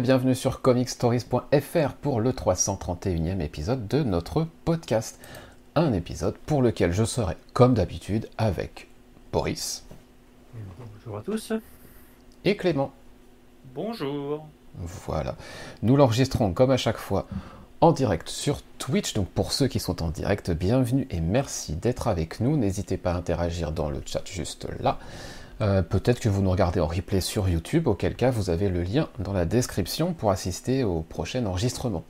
Et bienvenue sur comicstories.fr pour le 331e épisode de notre podcast. Un épisode pour lequel je serai, comme d'habitude, avec Boris. Bonjour à tous. Et Clément. Bonjour. Voilà. Nous l'enregistrons comme à chaque fois en direct sur Twitch. Donc pour ceux qui sont en direct, bienvenue et merci d'être avec nous. N'hésitez pas à interagir dans le chat juste là. Euh, peut-être que vous nous regardez en replay sur YouTube, auquel cas vous avez le lien dans la description pour assister au prochain enregistrement.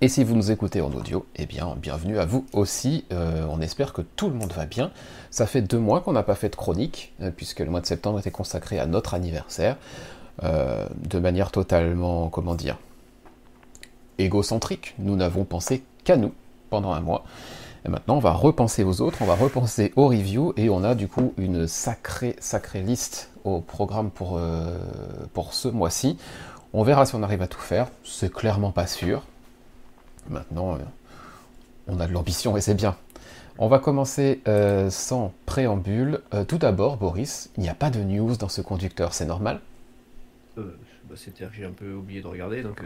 Et si vous nous écoutez en audio, eh bien bienvenue à vous aussi. Euh, on espère que tout le monde va bien. Ça fait deux mois qu'on n'a pas fait de chronique, euh, puisque le mois de septembre était consacré à notre anniversaire, de manière totalement, comment dire, égocentrique. Nous n'avons pensé qu'à nous pendant un mois. Et maintenant, on va repenser aux autres, on va repenser aux reviews, et on a du coup une sacrée, sacrée liste au programme pour, euh, pour ce mois-ci. On verra si on arrive à tout faire, c'est clairement pas sûr. Maintenant, euh, on a de l'ambition et c'est bien. On va commencer euh, sans préambule. tout d'abord, Boris, il n'y a pas de news dans ce conducteur, c'est normal? Bah, C'est-à-dire que j'ai un peu oublié de regarder, donc...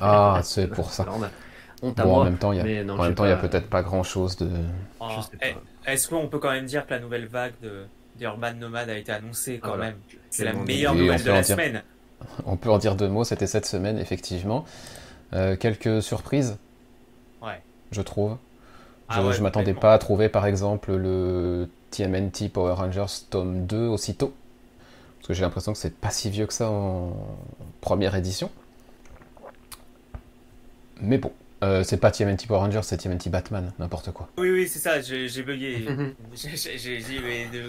ah, c'est pour ça en même temps, il y a, a peut-être pas grand-chose de. Ah, est-ce qu'on peut quand même dire que la nouvelle vague de d'Urban Nomad a été annoncée quand même? C'est la meilleure nouvelle de la semaine. On peut en dire deux mots. C'était cette semaine, effectivement. Euh, quelques surprises. Ouais. Je trouve. Ah je, m'attendais pas à trouver, par exemple, le TMNT Power Rangers tome 2 aussitôt. Parce que j'ai l'impression que c'est pas si vieux que ça en première édition. Mais bon, euh, c'est pas TMNT Power Rangers, c'est TMNT Batman, n'importe quoi. Oui, oui, c'est ça, j'ai bugué. j'ai dit, mais de...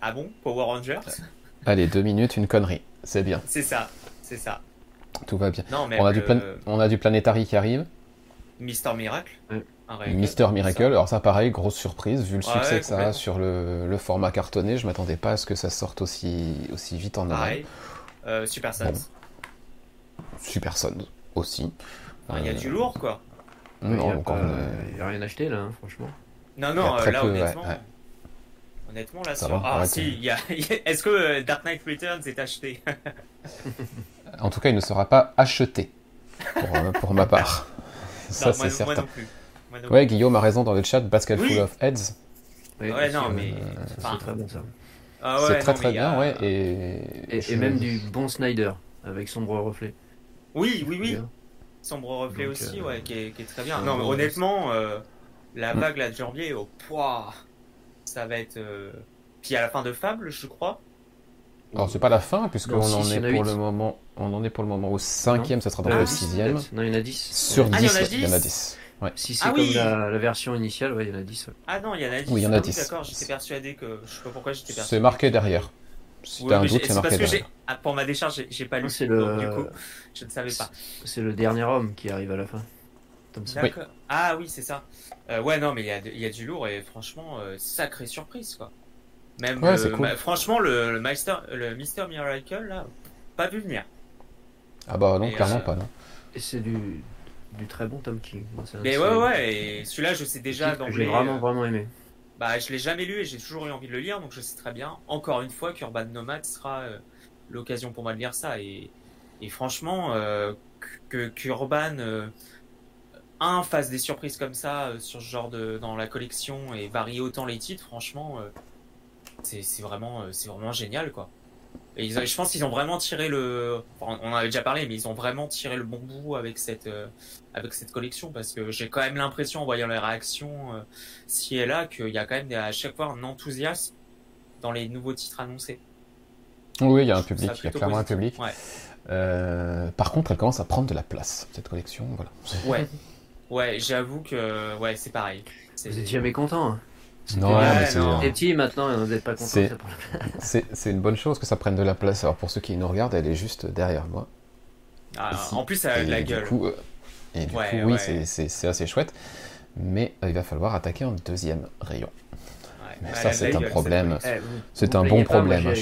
ah bon, Power Rangers Allez, deux minutes, une connerie, c'est bien. C'est ça, c'est ça. Tout va bien. Non, mais on, a du on a du Planetary qui arrive. Mister Miracle. Mister Miracle, alors ça pareil, grosse surprise, vu le succès que ça a sur le, format cartonné, je m'attendais pas à ce que ça sorte aussi, aussi vite en Pareil. Euh, Super Sons. Super Sons aussi. Il y a du lourd, quoi. Il n'y a, rien acheté, là, hein, franchement. Non, non, là, honnêtement. Honnêtement, là, sur... Ah, si, y a... est-ce que euh, Dark Knight Returns est acheté? En tout cas, il ne sera pas acheté, pour, euh, pour ma part. ça, c'est certain. Moi non plus. Ouais, Guillaume a raison dans le chat, Basket Full of Heads. ouais, non, mais. c'est très bon, ça. Ah c'est très très bien, ouais. Et, et, même du bon Snyder, avec sombre reflet. Oui, oui, oui. Sombre reflet aussi, euh, ouais, qui est, très bien. Non, mais honnêtement, euh, la hmm. vague là de janvier, au oh, poids, ça va être. Euh, puis à la fin de Fable, je crois. Alors c'est pas la fin puisqu'on en est pour le moment, on en est pour le moment au cinquième, ça sera dans le sixième. Non, il y en a 10. Sur 10, ah, il y en a 10. Ouais. Si c'est ah comme la, version initiale, ouais, il y en a 10. Ah non, il y en a 10. Oui, il y en a 10. Ah d'accord, j'étais persuadé que. Je sais pas pourquoi j'étais persuadé. C'est marqué derrière. Si un doute, c'est marqué derrière. Ah, pour ma décharge, j'ai pas lu. C'est le... du coup, je ne savais pas. C'est le dernier homme qui arrive à la fin. Ah oui, c'est ça. Euh, ouais, non, mais il y a, y a, du lourd et franchement, euh, sacrée surprise, quoi. Même, ouais, cool. franchement, le, le, Mister, le Mister Miracle, là, pas vu venir. Ah bah non, clairement euh, pas, non. Et c'est du, du très bon Tom King. mais ouais, ouais, et celui-là, je sais déjà J'ai vraiment, vraiment aimé. Bah, je l'ai jamais lu et j'ai toujours eu envie de le lire, donc je sais très bien, encore une fois, qu'Urban Nomad sera l'occasion pour moi de lire ça. Et, franchement, euh, que qu'Urban euh, un fasse des surprises comme ça euh, sur ce genre de dans la collection et varie autant les titres, franchement, euh, c'est vraiment c'est vraiment génial quoi. Et je pense qu'ils ont vraiment tiré le, on en avait déjà parlé, mais ils ont vraiment tiré le bon bout avec cette avec cette collection parce que j'ai quand même l'impression en voyant les réactions si et là qu'il y a quand même à chaque fois un enthousiasme dans les nouveaux titres annoncés. Oui, il y a un public, il y a clairement un public. Euh, par contre, elle commence à prendre de la place, cette collection. Voilà. Ouais, ouais j'avoue que ouais, c'est pareil. Vous êtes jamais content hein. Non, mais c'est petit maintenant, vous n'êtes pas content. C'est une bonne chose que ça prenne de la place. Alors pour ceux qui nous regardent, elle est juste derrière moi. Ah, en plus, elle a de la gueule. Euh, et du coup, oui, c'est assez chouette. Mais euh, il va falloir attaquer un deuxième rayon. Mais ça, c'est un problème. C'est un bon problème. Hein,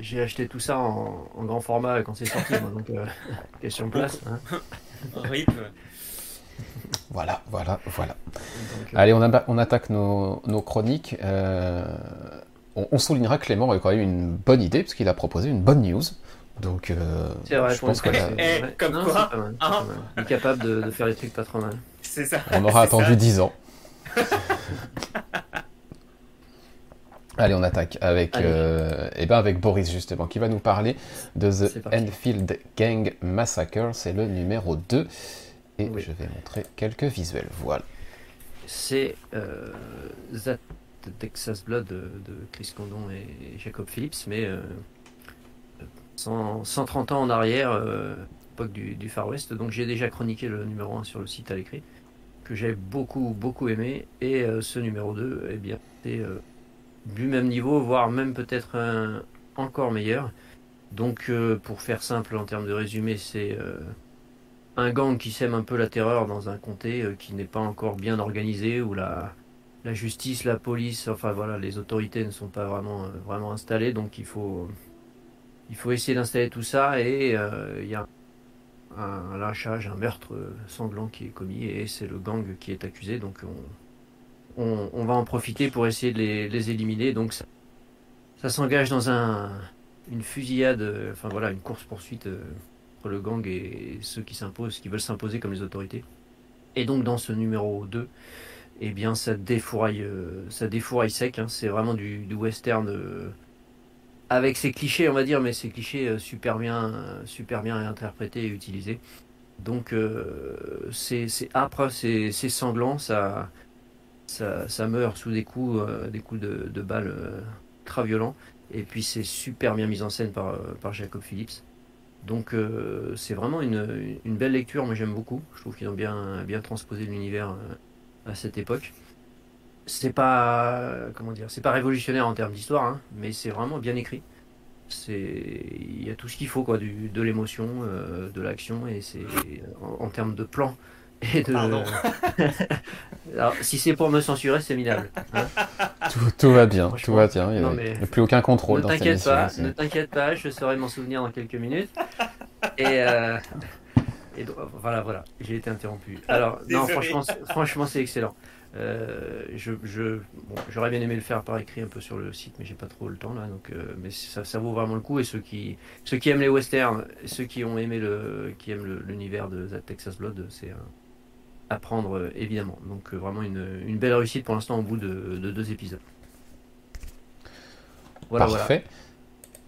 j'ai acheté tout ça en, grand format quand c'est sorti, moi, donc euh, question de place. Hein. Voilà, voilà, voilà. Euh, Allez, on, on attaque nos, chroniques. Euh, on, soulignera que Clément a quand même une bonne idée, puisqu'il a proposé une bonne news. Donc, euh, C'est vrai, je pour pense que là, c'est- Eh, comme Non, quoi, mal, hein. mal. Il est capable de, de faire des trucs pas trop mal. C'est ça. on aura attendu ça. 10 ans. Allez, on attaque avec, euh, eh ben avec Boris justement, qui va nous parler de The. Enfield Gang Massacre. C'est le numéro 2. Et Oui. je vais montrer quelques visuels. Voilà. C'est euh, That Texas Blood de, de Chris Condon et Jacob Phillips, mais euh, 100 130 ans en arrière, euh, époque du, du Far West. Donc j'ai déjà chroniqué le numéro 1 sur le site à l'écrit, que j'ai beaucoup, beaucoup aimé. Et euh, ce numéro 2, eh bien, c'est euh, du même niveau, voire même peut-être encore meilleur. Donc euh, pour faire simple en termes de résumé, c'est... un gang qui sème un peu la terreur dans un comté euh, qui n'est pas encore bien organisé, où la, justice, la police, enfin voilà, les autorités ne sont pas vraiment, euh, vraiment installées, donc il faut, il faut essayer d'installer tout ça et euh, il y a un, un un meurtre sanglant qui est commis et c'est le gang qui est accusé, donc on, va en profiter pour essayer de les, éliminer, donc ça, s'engage dans un, une fusillade, enfin voilà, une course-poursuite. Le gang et ceux qui s'imposent, qui veulent s'imposer comme les autorités. Et donc dans ce numéro 2, eh bien ça défouraille, euh, ça défouraille sec. hein. C'est vraiment du, western euh, avec ses clichés, on va dire, mais ces clichés euh, super bien, super bien interprétés et utilisés. Donc euh, c'est âpre, c'est sanglant, ça, ça, meurt sous des coups, des coups de, balles très violents. Et puis c'est super bien mis en scène par Jacob Phillips. Donc euh, c'est vraiment une, une belle lecture, moi j'aime beaucoup. Je trouve qu'ils ont bien, bien transposé l'univers euh, à cette époque. C'est pas comment dire, c'est pas révolutionnaire en termes d'histoire, hein, mais c'est vraiment bien écrit. Il y a tout ce qu'il faut quoi, du, de l'émotion, euh, de l'action et c'est en termes de plan et de. Pardon. Alors si c'est pour me censurer, c'est minable. hein. Tout, tout va bien, tout va bien. Il n'y a, mais- plus aucun contrôle Ne dans cette t'inquiète émission. pas, ne t'inquiète pas, je saurai m'en souvenir dans quelques minutes. Et, euh, et donc, voilà, voilà, j'ai été interrompu. Alors, non, franchement, c'est- franchement, c'est excellent. Euh, je, je, bon, j'aurais bien aimé le faire par écrit un peu sur le site, mais j'ai pas trop le temps là. Donc, euh, mais ça, ça vaut vraiment le coup. Et ceux qui, ceux qui aiment les westerns, ceux qui ont aimé le, qui aiment l'univers de The Texas Blood, c'est un- à prendre euh, évidemment. Donc, euh, vraiment une, une belle réussite pour l'instant au bout de, de deux épisodes. Voilà, voilà. Parfait.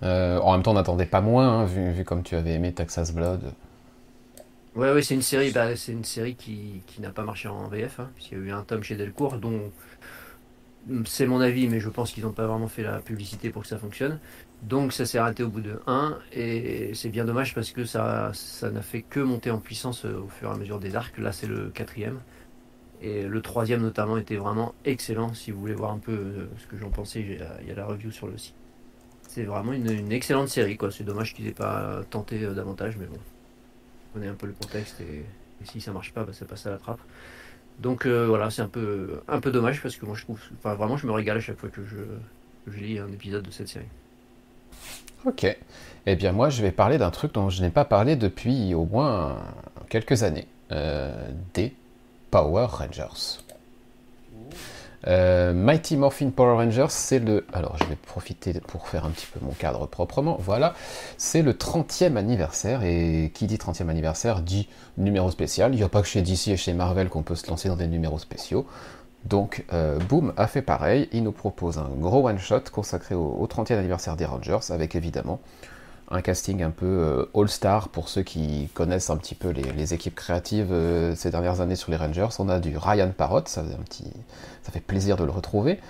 Euh, en même temps, on n'attendait pas moins, hein, vu, vu comme tu avais aimé Texas Blood. Ouais, ouais, c'est une série, bah, c'est une série qui, qui n'a pas marché en VF, hein, puisqu'il y a eu un tome chez Delcourt, dont c'est mon avis, mais je pense qu'ils n'ont pas vraiment fait la publicité pour que ça fonctionne. Donc ça s'est arrêté au bout de 1, et c'est bien dommage parce que ça, ça n'a fait que monter en puissance euh, au fur et à mesure des arcs. Là, c'est le quatrième. Et le troisième, notamment, était vraiment excellent. Si vous voulez voir un peu euh, ce que j'en pensais, il y a- la review sur le site. C'est vraiment une, excellente série, quoi. C'est dommage qu'ils aient pas tenté euh, davantage, mais bon. On connaît un peu le contexte et, si ça marche pas, bah, ça passe à la trappe. Donc voilà, c'est un peu, un peu dommage parce que moi je trouve, enfin vraiment, je me régale à chaque fois que je, que je lis un épisode de cette série. Ok. Eh bien, moi, je vais parler d'un truc dont je n'ai pas parlé depuis au moins quelques années. Euh, des Power Rangers. Euh, Mighty Morphin Power Rangers, c'est le... Alors, je vais profiter pour faire un petit peu mon cadre proprement. Voilà, c'est le 30e anniversaire. Et qui dit 30e anniversaire dit numéro spécial. Il n'y a pas que chez DC et chez Marvel qu'on peut se lancer dans des numéros spéciaux. Donc, euh, Boom a fait pareil. Il nous propose un gros one-shot consacré au, au 30e anniversaire des Rangers, avec évidemment un casting un peu euh, all-star pour ceux qui connaissent un petit peu les, équipes créatives euh, ces dernières années sur les Rangers. On a du Ryan Parrott, ça, ça fait plaisir de le retrouver.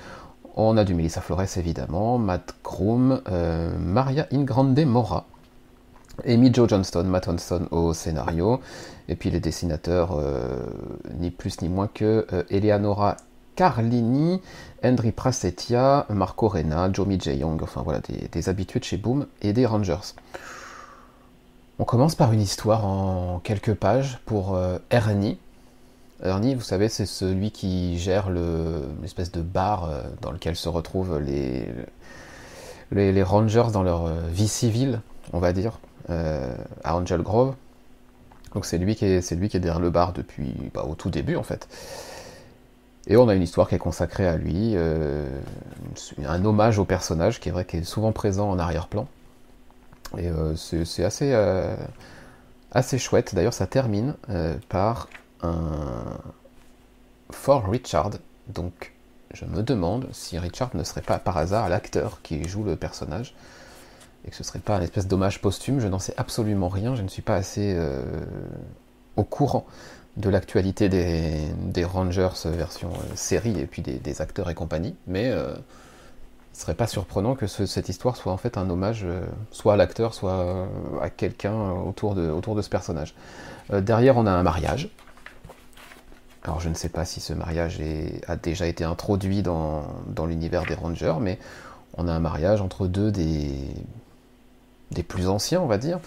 On a du Melissa Flores évidemment, Matt Groom, Maria Ingrande Mora, Amy Joe Johnston, Matt Johnston au scénario, et puis les dessinateurs, euh, ni plus ni moins que euh, Eleonora Carlini, Henry Prasetya, Marco Rena, Jomi J. Young, enfin voilà, des, habitués de chez Boom et des Rangers. On commence par une histoire en quelques pages pour euh, Ernie. Ernie, vous savez, c'est celui qui gère le- l'espèce de bar dans lequel se retrouvent les, Rangers dans leur vie civile, on va dire, à Angel Grove. Donc c'est lui qui est, lui qui est derrière le bar depuis bah, au tout début en fait. Et on a une histoire qui est consacrée à lui, euh, un hommage au personnage qui est vrai qui est souvent présent en arrière-plan. Et c'est assez, assez chouette. D'ailleurs, ça termine par un Fort Richard. Donc, je me demande si Richard ne serait pas par hasard l'acteur qui joue le personnage et que ce serait pas un espèce d'hommage posthume. Je n'en sais absolument rien. Je ne suis pas assez au courant de l'actualité des, Rangers version euh, série et puis des, acteurs et compagnie, mais euh, ce serait pas surprenant que cette histoire soit en fait un hommage euh, soit à l'acteur, soit à quelqu'un autour de, autour de ce personnage. derrière, on a un mariage. Alors je ne sais pas si ce mariage a déjà été introduit dans, dans l'univers des Rangers, mais on a un mariage entre deux des, des plus anciens, on va dire.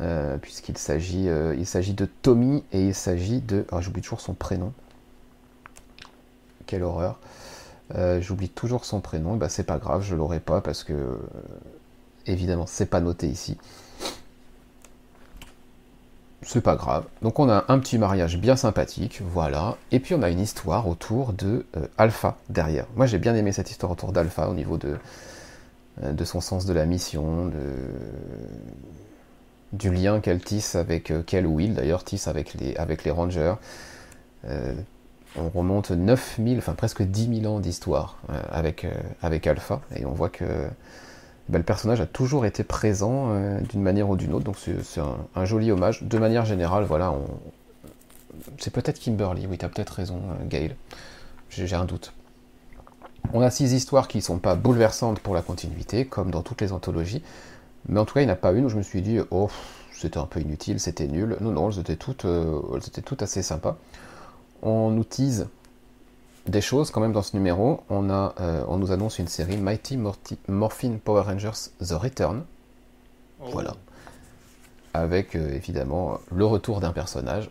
Euh, puisqu'il s'agit, euh, s'agit de Tommy et il s'agit de... Ah, j'oublie toujours son prénom. Quelle horreur. Euh, j'oublie toujours son prénom, bah, c'est pas grave, je l'aurai pas parce que évidemment c'est pas noté ici. C'est pas grave. Donc on a un petit mariage bien sympathique, voilà. Et puis on a une histoire autour de Alpha derrière. Moi j'ai bien aimé cette histoire autour d'Alpha au niveau de, de son sens de la mission, du lien qu'elle tisse avec, euh, qu'elle ou il d'ailleurs tisse avec les, avec les Rangers. Euh, on remonte 9000, enfin presque 10 000 ans d'histoire euh, avec, Alpha, et on voit que bah, le personnage a toujours été présent d'une manière ou d'une autre, donc c'est un, joli hommage. De manière générale, voilà, c'est peut-être Kimberly, oui, tu as peut-être raison, Gail, j'ai un doute. On a six histoires qui ne sont pas bouleversantes pour la continuité, comme dans toutes les anthologies, mais en tout cas, il n'y en a pas une où je me suis dit, oh, c'était un peu inutile, c'était nul. Non, non, elles étaient toutes, euh, assez sympas. On nous tease des choses quand même dans ce numéro. On, a, euh, on nous annonce une série Mighty Morphin Power Rangers The Return. Oh. Voilà. Avec euh, évidemment le retour d'un personnage.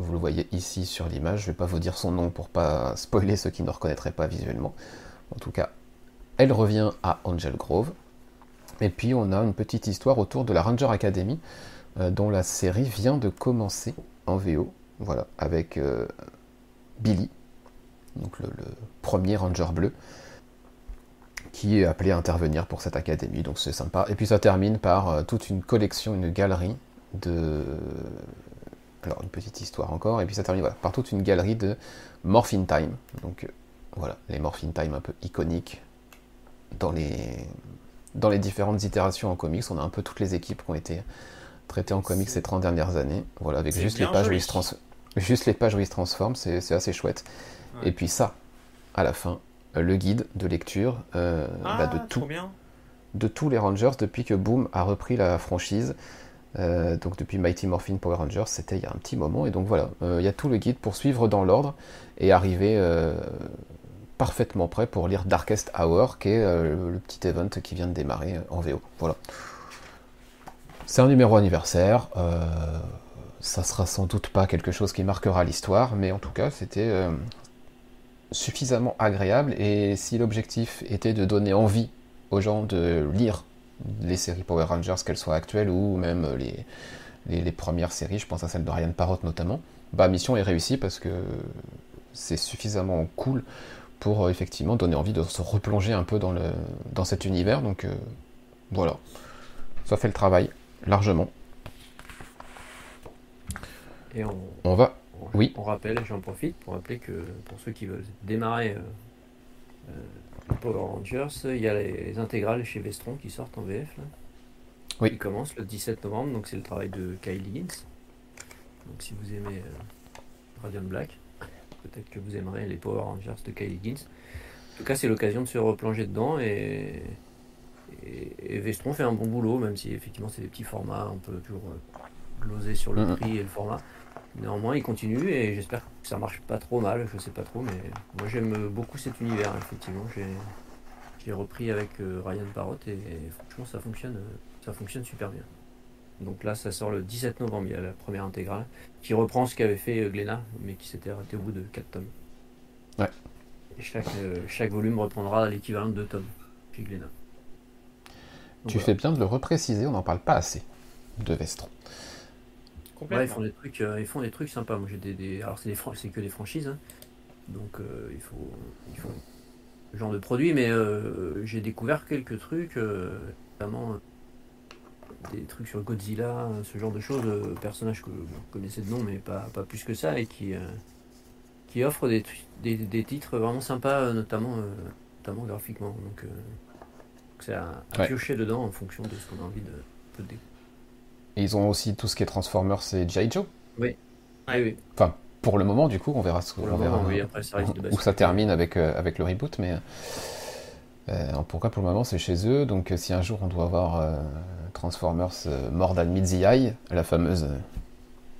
Vous le voyez ici sur l'image. Je ne vais pas vous dire son nom pour pas spoiler ceux qui ne reconnaîtraient pas visuellement. En tout cas, elle revient à Angel Grove. Et puis on a une petite histoire autour de la Ranger Academy, euh, dont la série vient de commencer en VO, voilà, avec euh, Billy, donc le, premier Ranger bleu, qui est appelé à intervenir pour cette académie, donc c'est sympa. Et puis ça termine par euh, toute une collection, une galerie de... Alors une petite histoire encore, et puis ça termine par toute une galerie de Morphin Time, donc voilà, les Morphin Time un peu iconiques dans les dans les différentes itérations en comics. On a un peu toutes les équipes qui ont été traitées en comics ces 30 dernières années. Voilà, avec juste les, pages où ils se juste les pages où ils se transforment, c'est assez chouette. Et puis ça, à la fin, euh, le guide de lecture euh, bah, ah, de, tout, de tous les Rangers depuis que Boom a repris la franchise. Euh, donc depuis Mighty Morphin Power Rangers, c'était il y a un petit moment. Et donc voilà, il y a tout le guide pour suivre dans l'ordre et arriver parfaitement prêt pour lire Darkest Hour, qui est euh, le petit event qui vient de démarrer euh, en VO. Voilà. C'est un numéro anniversaire. Euh, ça sera sans doute pas quelque chose qui marquera l'histoire, mais en tout cas, c'était suffisamment agréable. Et si l'objectif était de donner envie aux gens de lire les séries Power Rangers, qu'elles soient actuelles ou même les, les, premières séries, je pense à celle de Ryan Parrott notamment, bah mission est réussie parce que c'est suffisamment cool pour euh, effectivement donner envie de se replonger un peu dans, le, dans cet univers. Donc euh, voilà, ça fait le travail largement. Et on, on va. oui. On rappelle, j'en profite pour rappeler que pour ceux qui veulent démarrer euh, Power Rangers, il y a les, intégrales chez Vestron qui sortent en VF. Là, oui. Qui commence le 17 novembre, donc c'est le travail de Kyle Higgins. Donc si vous aimez Radiant Black, peut-être que vous aimerez les Power Rangers de Kyle Higgins. En tout cas, c'est l'occasion de se replonger dedans et, et, Vestron fait un bon boulot, même si effectivement c'est des petits formats, on peut toujours euh, gloser sur le prix et le format. Néanmoins, il continue et j'espère que ça marche pas trop mal, je sais pas trop, mais moi j'aime beaucoup cet univers, effectivement. J'ai repris avec euh, Ryan Parrot et, franchement ça fonctionne, ça fonctionne super bien. Donc là, ça sort le 17 novembre, il y a la première intégrale, qui reprend ce qu'avait fait euh, Glénat, mais qui s'était arrêté au bout de 4 tomes. Ouais. Et chaque, euh, chaque volume reprendra l'équivalent de 2 tomes chez Glénat. tu fais bien de le repréciser, on n'en parle pas assez de Vestron. Ouais, ils font des trucs, euh, ils font des trucs sympas. Moi, j'ai des, alors c'est, c'est que des franchises, hein. donc il faut, il faut ce genre de produit. Mais j'ai découvert quelques trucs, notamment des trucs sur Godzilla, ce genre de choses, euh, personnages que vous connaissez de nom, mais pas, pas plus que ça, et qui, euh, qui offrent des, des, des, titres vraiment sympas, euh, notamment, notamment graphiquement. Donc, c'est à, à piocher dedans en fonction de ce qu'on a envie de, de Et ils ont aussi tout ce qui est Transformers et G.I. Joe Oui. oui. Enfin, pour le moment, du coup, on verra, on verra oui, après, ça où, où ça termine avec, avec le reboot, mais. Euh, pourquoi pour le moment c'est chez eux, donc euh, si un jour on doit avoir euh, Transformers More Than Mid la fameuse,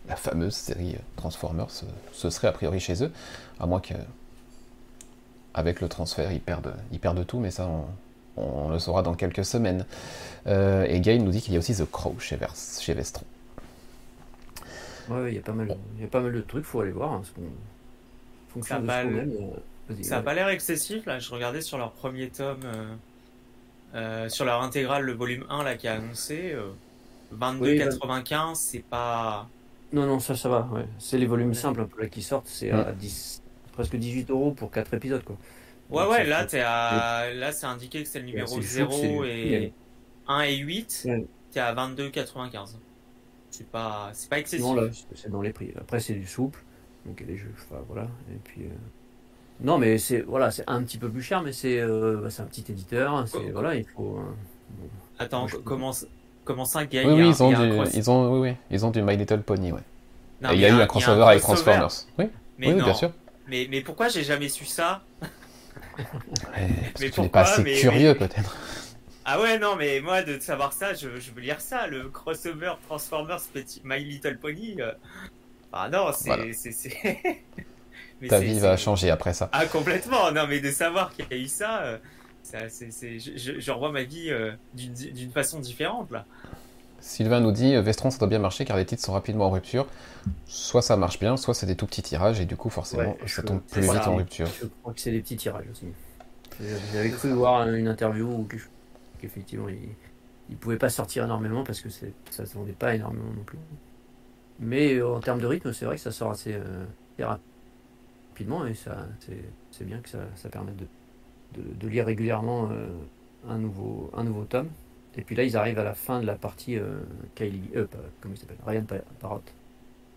la fameuse série Transformers, ce serait a priori chez eux, à moins que avec le transfert ils perdent, ils perdent tout, mais ça on, le saura dans quelques semaines. et Gain nous dit qu'il y a aussi The Crow chez, chez Vestron. Ouais, il y, a pas mal, il y a pas mal de trucs, faut aller voir. Hein, ça n'a pas l'air excessif, là. Je regardais sur leur premier tome, euh, euh, sur leur intégrale, le volume 1, là, qui a annoncé. 22,95, euh, c'est pas. Non, non, ça, ça va, ouais. C'est les volumes simples, un peu, là, qui sortent. C'est à 10, presque 18 euros pour 4 épisodes, quoi. Ouais, ouais, là, es à... là, c'est indiqué que c'est le numéro 0 et 1 et 8. T'es à 22,95. C'est pas, c'est pas excessif. Non, là, c'est dans les prix. Après, c'est du souple. Donc, il y a des jeux, enfin, voilà. Et puis. Non, mais c'est voilà, c'est un petit peu plus cher, mais c'est euh, bah, un petit éditeur. C'est voilà, il faut. Euh, Attends, comment comment ça, Oui, oui, ils ont, du, ils ont, oui, oui, ils ont du My Little Pony, ouais. Et il y a, eu un crossover avec Transformers. Oui, oui, bien sûr. Mais, mais pourquoi j'ai jamais su ça? Parce mais que tu n'es pas assez curieux, peut-être. Ah ouais, non, mais moi, de savoir ça, je, je veux lire ça, le crossover Transformers Petit My Little Pony. Euh. Ah non, c'est. Ta vie va changer après ça. Ah, complètement. Non, mais de savoir qu'il y a eu ça, euh, je, revois ma vie euh, d'une façon différente, là. Sylvain nous dit euh, Vestron, ça doit bien marcher car les titres sont rapidement en rupture. Soit ça marche bien, soit c'est des tout petits tirages et du coup, forcément, ça tombe plus vite en rupture. Je crois que c'est des petits tirages aussi. J'avais cru voir une interview où qu'effectivement, il ne pouvait pas sortir énormément parce que ça ne se vendait pas énormément non plus. Mais en termes de rythme, c'est vrai que ça sort assez, assez rapide et ça, c'est bien que ça, ça permette de, de, lire régulièrement euh, un, nouveau, un nouveau tome. Et puis là, ils arrivent à la fin de la partie euh, Kylie, euh, comment il s'appelle, Ryan Parrot,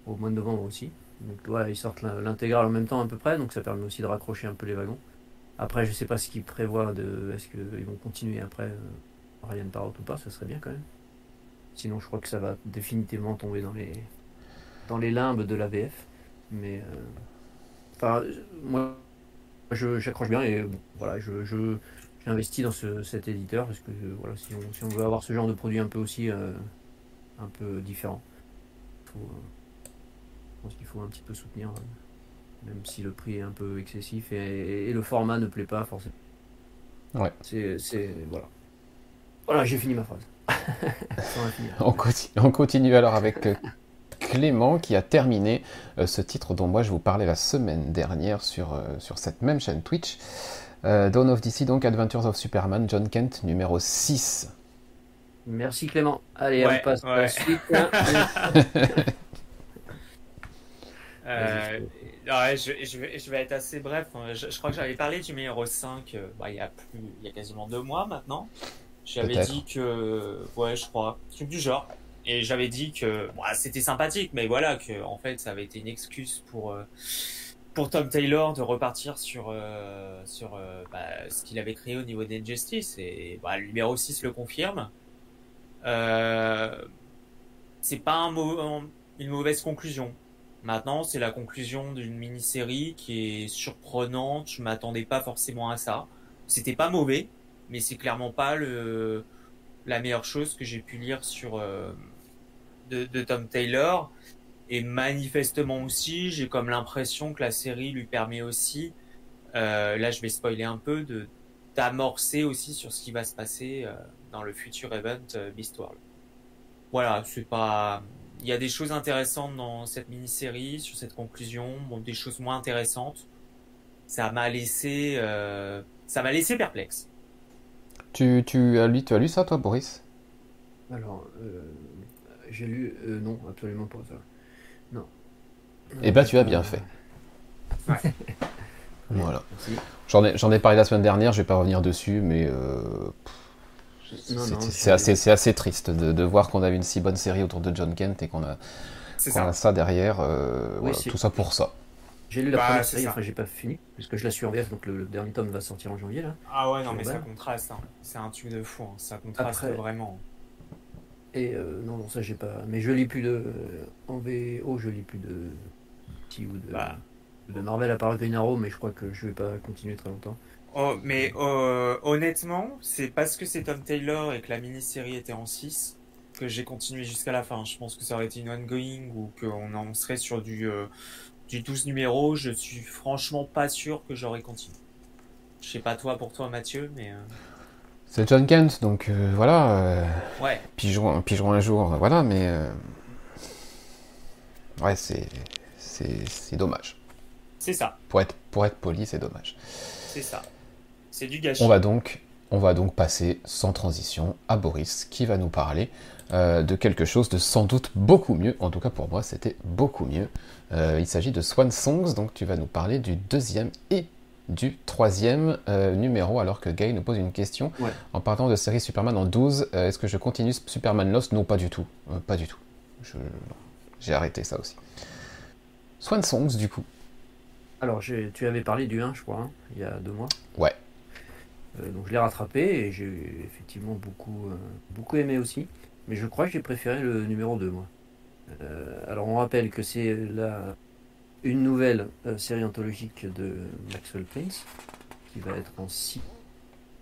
au mois de novembre aussi. Donc voilà, ils sortent l'intégrale en même temps à peu près, donc ça permet aussi de raccrocher un peu les wagons. Après, je sais pas ce qu'ils prévoient de, est-ce qu'ils vont continuer après Ryan Parrot ou pas, ça serait bien quand même. Sinon, je crois que ça va définitivement tomber dans les, dans les limbes de la VF. Mais moi, j'accroche bien et voilà, je, je j'investis dans cet éditeur parce que voilà, si on, si on, veut avoir ce genre de produit un peu aussi euh, un peu différent, faut, euh, je pense qu'il faut un petit peu soutenir, euh, même si le prix est un peu excessif et, le format ne plaît pas forcément. Ouais. C'est, voilà. Voilà, j'ai fini ma phrase. on, continue, on continue alors avec Clément qui a terminé euh, ce titre dont moi je vous parlais la semaine dernière sur, euh, sur cette même chaîne Twitch. Euh, Dawn of DC, donc Adventures of Superman, John Kent, numéro 6. Merci Clément. Allez, on passe à la suite. je, vais, être assez bref. Je, crois que j'avais parlé du numéro 5 bah, il, y a plus, il y a quasiment deux mois maintenant. J'avais dit que, ouais, je crois, truc du genre. Et j'avais dit que c'était sympathique, mais voilà, que en fait, ça avait été une excuse pour euh, pour Tom Taylor de repartir sur euh, sur euh, bah, ce qu'il avait créé au niveau d'Injustice. Et bah, le numéro 6 le confirme. c'est pas un une mauvaise conclusion. Maintenant, c'est la conclusion d'une mini-série qui est surprenante. Je m'attendais pas forcément à ça. C'était pas mauvais, mais c'est clairement pas la meilleure chose que j'ai pu lire sur de, Tom Taylor. Et manifestement aussi, j'ai comme l'impression que la série lui permet aussi, euh, là je vais spoiler un peu, de d'amorcer aussi sur ce qui va se passer euh, dans le futur event euh, Beast World. Voilà, c'est pas. Il y a des choses intéressantes dans cette mini-série, sur cette conclusion, bon, des choses moins intéressantes. Ça m'a laissé, ça m'a laissé perplexe. Tu, tu, as lu, tu as lu ça, toi, Boris? Alors, j'ai lu. Euh, non, absolument pas ça. Eh ben, tu as bien fait. voilà. J'en ai, parlé la semaine dernière, je vais pas revenir dessus, mais euh, C'est assez, assez, triste de, de voir qu'on a une si bonne série autour de John Kent et qu'on a, ça. a ça derrière. voilà, tout ça pour ça. J'ai lu la bah, première série, enfin j'ai pas fini, puisque je la suis en VF, donc le, dernier tome va sortir en janvier là. Ah ouais, non mais ça contraste, hein. c'est un truc de fou, hein. ça contraste vraiment. Et euh, non, non, ça j'ai pas. Mais je lis plus de. En VO, je lis plus de. Ou de. Bah. De Marvel à part Green Arrow, mais je crois que je vais pas continuer très longtemps. Oh, mais euh, honnêtement, c'est parce que c'est Tom Taylor et que la mini-série était en 6 que j'ai continué jusqu'à la fin. Je pense que ça aurait été une ongoing ou qu'on en serait sur du, euh, du 12 numéros. Je suis franchement pas sûr que j'aurais continué. Je sais pas toi pour toi, Mathieu, mais. C'est John Kent, donc euh, voilà. Euh, ouais. Pigeon, pigeon un jour, voilà, mais. Euh, ouais, c'est. C'est dommage. C'est ça. Pour être, pour être poli, c'est dommage. C'est ça. C'est du gâchis. On va donc. On va donc passer sans transition à Boris qui va nous parler de quelque chose de sans doute beaucoup mieux. En tout cas pour moi c'était beaucoup mieux. il s'agit de Swan Songs, donc tu vas nous parler du deuxième et du troisième euh, numéro, alors que Gay nous pose une question. En partant de série Superman en 12, euh, est-ce que je continue Superman Lost? Non, pas du tout. Euh, pas du tout. J'ai arrêté ça aussi. Swan Songs, du coup. Alors, tu avais parlé du 1, je crois, hein, il y a deux mois. Ouais. donc, je l'ai rattrapé et j'ai effectivement beaucoup, beaucoup aimé aussi. Mais je crois que j'ai préféré le numéro 2, moi. alors, on rappelle que c'est la une nouvelle euh, série anthologique de Maxwell Prince, qui va être en six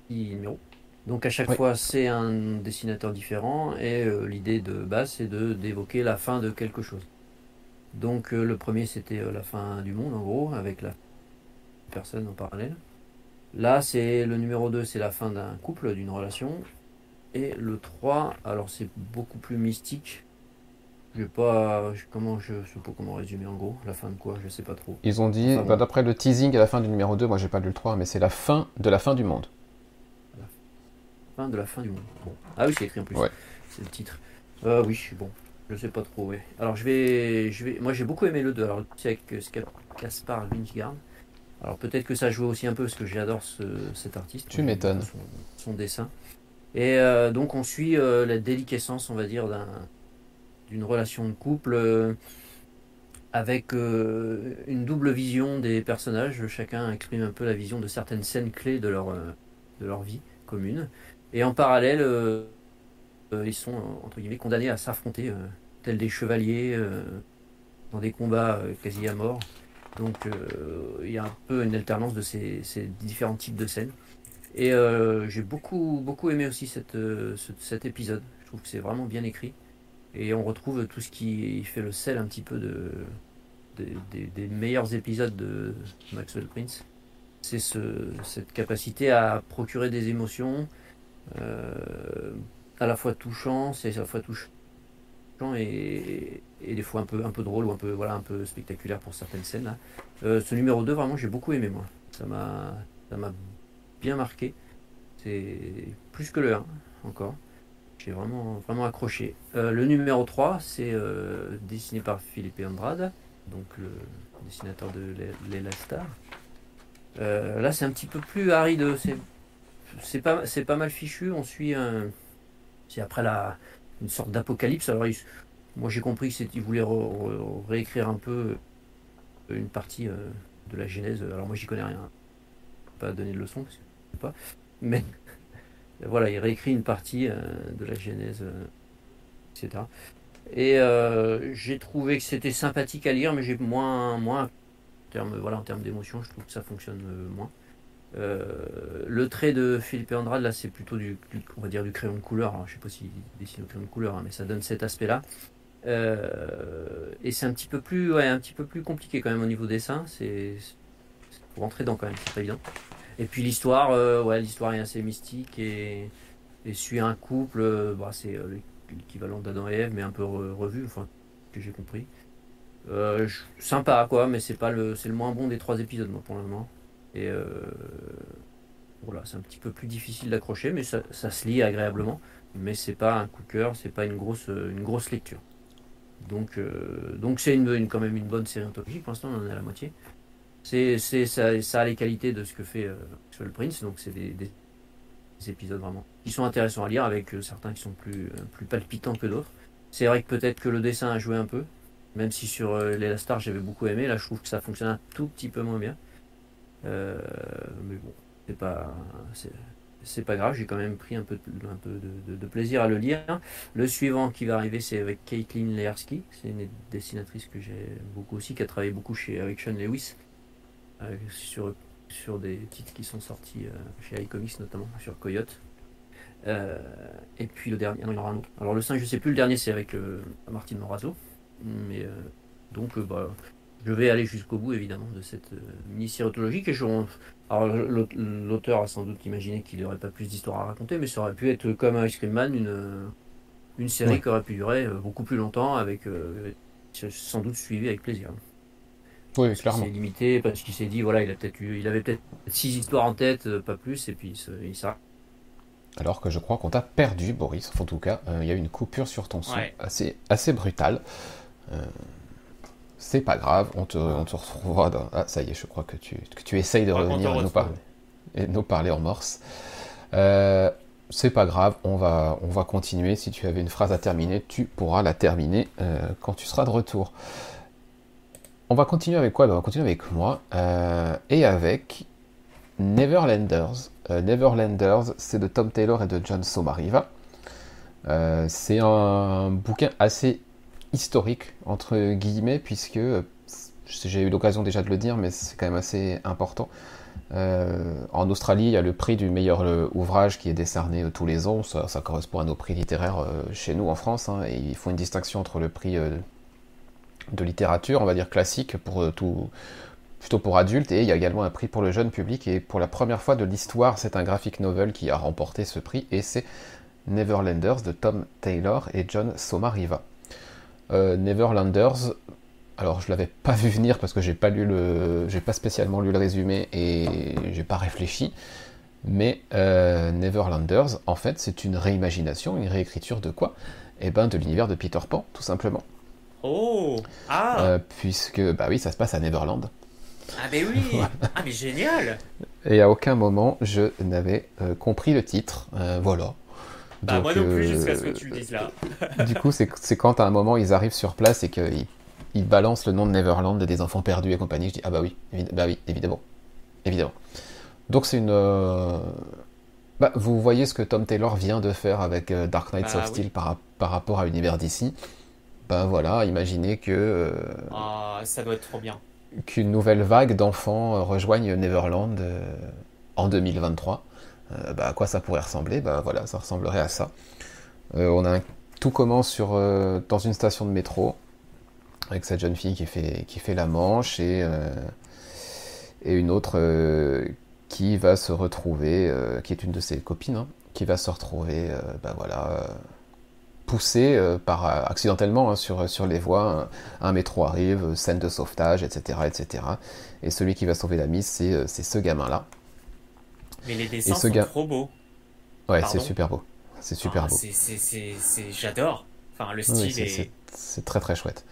numéros. Donc à chaque fois, c'est un dessinateur différent, et euh, l'idée de base, c'est de d'évoquer la fin de quelque chose. Donc euh, le premier, c'était la fin du monde, en gros, avec la personne en parallèle. Là, c'est le numéro 2, c'est la fin d'un couple, d'une relation. Et le 3, alors c'est beaucoup plus mystique, je pas, comment je sais pas comment résumer en gros, la fin de quoi, je sais pas trop. Ils ont dit, bah, d'après le teasing à la fin du numéro 2, moi j'ai pas lu le 3, mais c'est la fin de la fin du monde. La fin de la fin du monde. Bon. Ah oui, c'est écrit en plus. C'est le titre. Euh, oui, bon, je sais pas trop, ouais. Alors je vais, je vais, moi j'ai beaucoup aimé le 2, alors c'est avec Caspar Wingard. Alors peut-être que ça joue aussi un peu parce que j'adore ce, cet artiste. Tu m'étonnes. Son, dessin. Et euh, donc on suit euh, la déliquescence, on va dire, d'un d'une relation de couple euh, avec euh, une double vision des personnages. Chacun exprime un peu la vision de certaines scènes clés de leur, euh, de leur vie commune. Et en parallèle, ils sont entre guillemets condamnés à s'affronter, tels des chevaliers, dans des combats quasi à mort. Donc il y a un peu une alternance de ces, différents types de scènes. Et j'ai beaucoup, beaucoup aimé aussi cette, cet épisode. Je trouve que c'est vraiment bien écrit. Et on retrouve tout ce qui fait le sel un petit peu de, des meilleurs épisodes de Maxwell Prince. C'est ce, cette capacité à procurer des émotions euh, à la fois touchant, c'est à la fois touchant et, et, des fois un peu, un peu drôle ou un peu, voilà, un peu spectaculaire pour certaines scènes. Euh, ce numéro 2, vraiment, j'ai beaucoup aimé moi. Ça m'a, bien marqué. C'est plus que le 1 encore. J'ai vraiment, vraiment accroché. Euh, le numéro 3, c'est euh, dessiné par Philippe Andrade, donc le dessinateur de Lela Star. Là, c'est un petit peu plus aride. C'est pas, pas mal fichu. On suit un. C'est après la, une sorte d'apocalypse. Alors, moi, j'ai compris qu'il voulait réécrire un peu une partie de la genèse. Alors, moi, j'y connais rien. Pas donner de leçon, parce que je sais pas. Mais voilà, il réécrit une partie euh, de la Genèse, euh, etc. Et euh, j'ai trouvé que c'était sympathique à lire, mais j'ai moins, moins, en termes, voilà, en termes d'émotion, je trouve que ça fonctionne moins. Le trait de Philippe Andrade, là, c'est plutôt du, on va dire du crayon de couleur. Alors, je sais pas s'il dessine au crayon de couleur, hein, mais ça donne cet aspect-là. et c'est un petit peu plus, un petit peu plus compliqué quand même au niveau dessin. C'est pour rentrer dans quand même, c'est pas évident. Et puis l'histoire, euh, ouais, l'histoire est assez mystique et, suit un couple, euh, bah, c'est euh, l'équivalent d'Adam et Ève, mais un peu revu, enfin, que j'ai compris. sympa quoi, mais c'est pas le, c'est le moins bon des trois épisodes moi pour le moment. Et voilà, c'est un petit peu plus difficile d'accrocher, mais ça, se lit agréablement. Mais c'est pas un coup de cœur, c'est pas une grosse, une grosse lecture. Donc, donc c'est une, quand même une bonne série anthologique. Pour l'instant, on en est à la moitié. C'est, ça, ça, a les qualités de ce que fait euh, Prince, donc c'est des, épisodes vraiment. Qui sont intéressants à lire avec euh, certains qui sont plus, euh, plus palpitants que d'autres. C'est vrai que peut-être que le dessin a joué un peu, même si sur euh, les Star j'avais beaucoup aimé, là je trouve que ça fonctionne un tout petit peu moins bien. Euh, mais bon, c'est pas, c'est, pas grave, j'ai quand même pris un peu, de, un peu de, de- plaisir à le lire. Le suivant qui va arriver, c'est avec Caitlin Learski, c'est une dessinatrice que j'aime beaucoup aussi, qui a travaillé beaucoup chez, avec Sean Lewis euh, sur, sur des titres qui sont sortis euh, chez iComics notamment, sur Coyote. Et puis le dernier, non, il en aura. Alors le 5, je sais plus, le dernier c'est avec Martine Morazo. Mais donc, bah, je vais aller jusqu'au bout évidemment de cette euh, mini-série autologique. Et je, alors l'aut- l'auteur a sans doute imaginé qu'il n'aurait pas plus d'histoire à raconter, mais ça aurait pu être comme Ice Cream Man, une, euh, une série qui aurait pu durer euh, beaucoup plus longtemps, avec euh, sans doute suivi avec plaisir. Oui, Parce clairement. s'est limité parce qu'il s'est dit voilà, il a peut-être eu, il avait peut-être six histoires en tête, pas plus, et puis il s'arrête. Alors que je crois qu'on t'a perdu, Boris. Enfin, en tout cas, euh, il y a eu une coupure sur ton son Ouais. assez, assez brutale. Euh, c'est pas grave, on te, on te retrouvera dans... Ah, ça y est, je crois que tu, que tu essayes de revenir et nous, parler, et nous parler en morse. Euh, c'est pas grave, on va, on va continuer. Si tu avais une phrase à terminer, tu pourras la terminer euh, quand tu seras de retour. On va continuer avec quoi? Ben, On va continuer avec moi euh, et avec Neverlanders. Neverlanders, c'est de Tom Taylor et de John Somariva. C'est un bouquin assez historique, entre guillemets, puisque euh, j'ai eu l'occasion déjà de le dire, mais c'est quand même assez important. Euh, en Australie, il y a le prix du meilleur euh, ouvrage qui est décerné tous les ans. Ça, correspond à nos prix littéraires chez nous en France. hein, et ils font une distinction entre le prix de littérature, on va dire classique, pour tout, plutôt pour adultes, et il y a également un prix pour le jeune public. Et pour la première fois de l'histoire, c'est un graphic novel qui a remporté ce prix, et c'est Neverlanders de Tom Taylor et John Somariva. Euh, Neverlanders, alors je l'avais pas vu venir parce que j'ai pas lu le, j'ai pas spécialement lu le résumé et j'ai pas réfléchi. Mais euh, Neverlanders, en fait, c'est une réimagination, une réécriture de quoi? Eh ben, de l'univers de Peter Pan, tout simplement. Oh Ah Euh, puisque, bah oui, ça se passe à Neverland. Ah, mais oui Ah, mais génial Et à aucun moment je n'avais euh, compris le titre. Voilà. Bah, Donc, moi non plus, euh, jusqu'à ce que tu le dises là. Du coup, c'est quand à un moment ils arrivent sur place et qu'ils ils balancent le nom de Neverland et des enfants perdus et compagnie. Je dis ah bah oui, bah oui, évidemment, évidemment. Donc c'est une. euh, Bah, vous voyez ce que Tom Taylor vient de faire avec euh, Dark Knights Bah of oui. Steel par, par rapport à l'univers d'ici. Ben voilà, imaginez que euh, Ah, ça doit être trop bien. qu'une nouvelle vague d'enfants euh, rejoigne Neverland euh, en 2023. Euh, bah, à quoi ça pourrait ressembler? Bah voilà, ça ressemblerait à ça. Euh, on a tout commence sur euh, dans une station de métro avec cette jeune fille qui fait qui fait la manche et et une autre qui va se retrouver, qui est une de ses copines, hein, qui va se retrouver, bah voilà, poussée euh, par accidentellement hein, sur sur les voies. Un, un métro arrive, scène de sauvetage, etc., etc. Et celui qui va sauver la mise, c'est ce gamin-là. Mais les dessins ce sont gars- trop beaux. Ouais, c'est super beau. C'est super Ah, beau. J'adore. Enfin, le style est... c'est c'est très très chouette.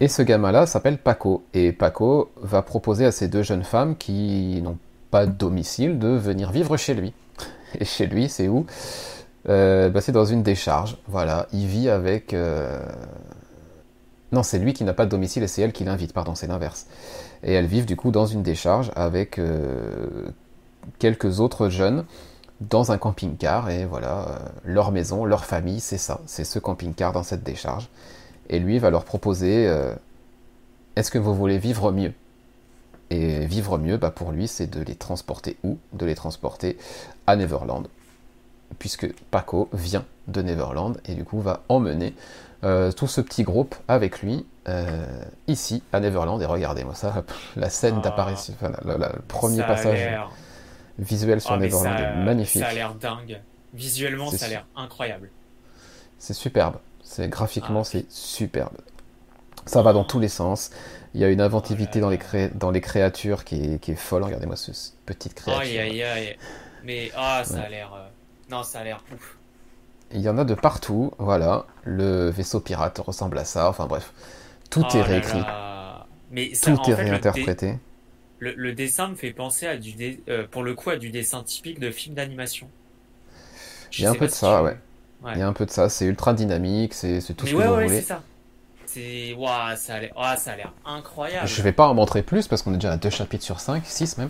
Et ce gamin-là s'appelle Paco. Et Paco va proposer à ces deux jeunes femmes qui n'ont pas de domicile de venir vivre chez lui. Et chez lui, c'est où Euh, bah, C'est dans une décharge. Voilà, il vit avec. euh, Non, c'est lui qui n'a pas de domicile et c'est elle qui l'invite. Pardon, c'est l'inverse. Et elles vivent du coup dans une décharge avec euh, quelques autres jeunes dans un camping-car et voilà, euh, leur maison, leur famille, c'est ça, c'est ce camping-car dans cette décharge. Et lui va leur proposer euh, est-ce que vous voulez vivre mieux? Et vivre mieux, bah, pour lui, c'est de les transporter où? De les transporter à Neverland. Puisque Paco vient de Neverland et du coup va emmener euh, tout ce petit groupe avec lui euh, ici à Neverland. Et regardez-moi ça, la scène Ah. d'apparition, enfin, le premier ça passage visuel sur Ah, mais Neverland ça- est magnifique. Ça a l'air dingue. Visuellement, ça a l'air incroyable. C'est superbe. C'est graphiquement, Ah. c'est superbe. Ça va dans tous les sens. Il y a une inventivité Oh là dans les, cré- dans les créatures qui est, qui est folle. Regardez-moi ce, cette petite créature. Aïe, aïe, aïe. Mais, ah, ça Ouais. a l'air... euh, Non, ça a l'air ouf. Il y en a de partout. Voilà. Le vaisseau pirate ressemble à ça. Enfin bref. Tout Oh est réécrit. là. Mais ça, Tout en est fait, le dé- réinterprété. Le, le dessin me fait penser à du dé- euh, pour le coup à du dessin typique de film d'animation. Il y a un peu de ça, ouais. Il y a un peu de ça. C'est ultra dynamique, c'est tout ce que vous voulez. c'est ça. C'est. Waouh, ça a l'air oh, incroyable. Je vais pas en montrer plus parce qu'on est déjà à deux chapitres sur 5, 6 même.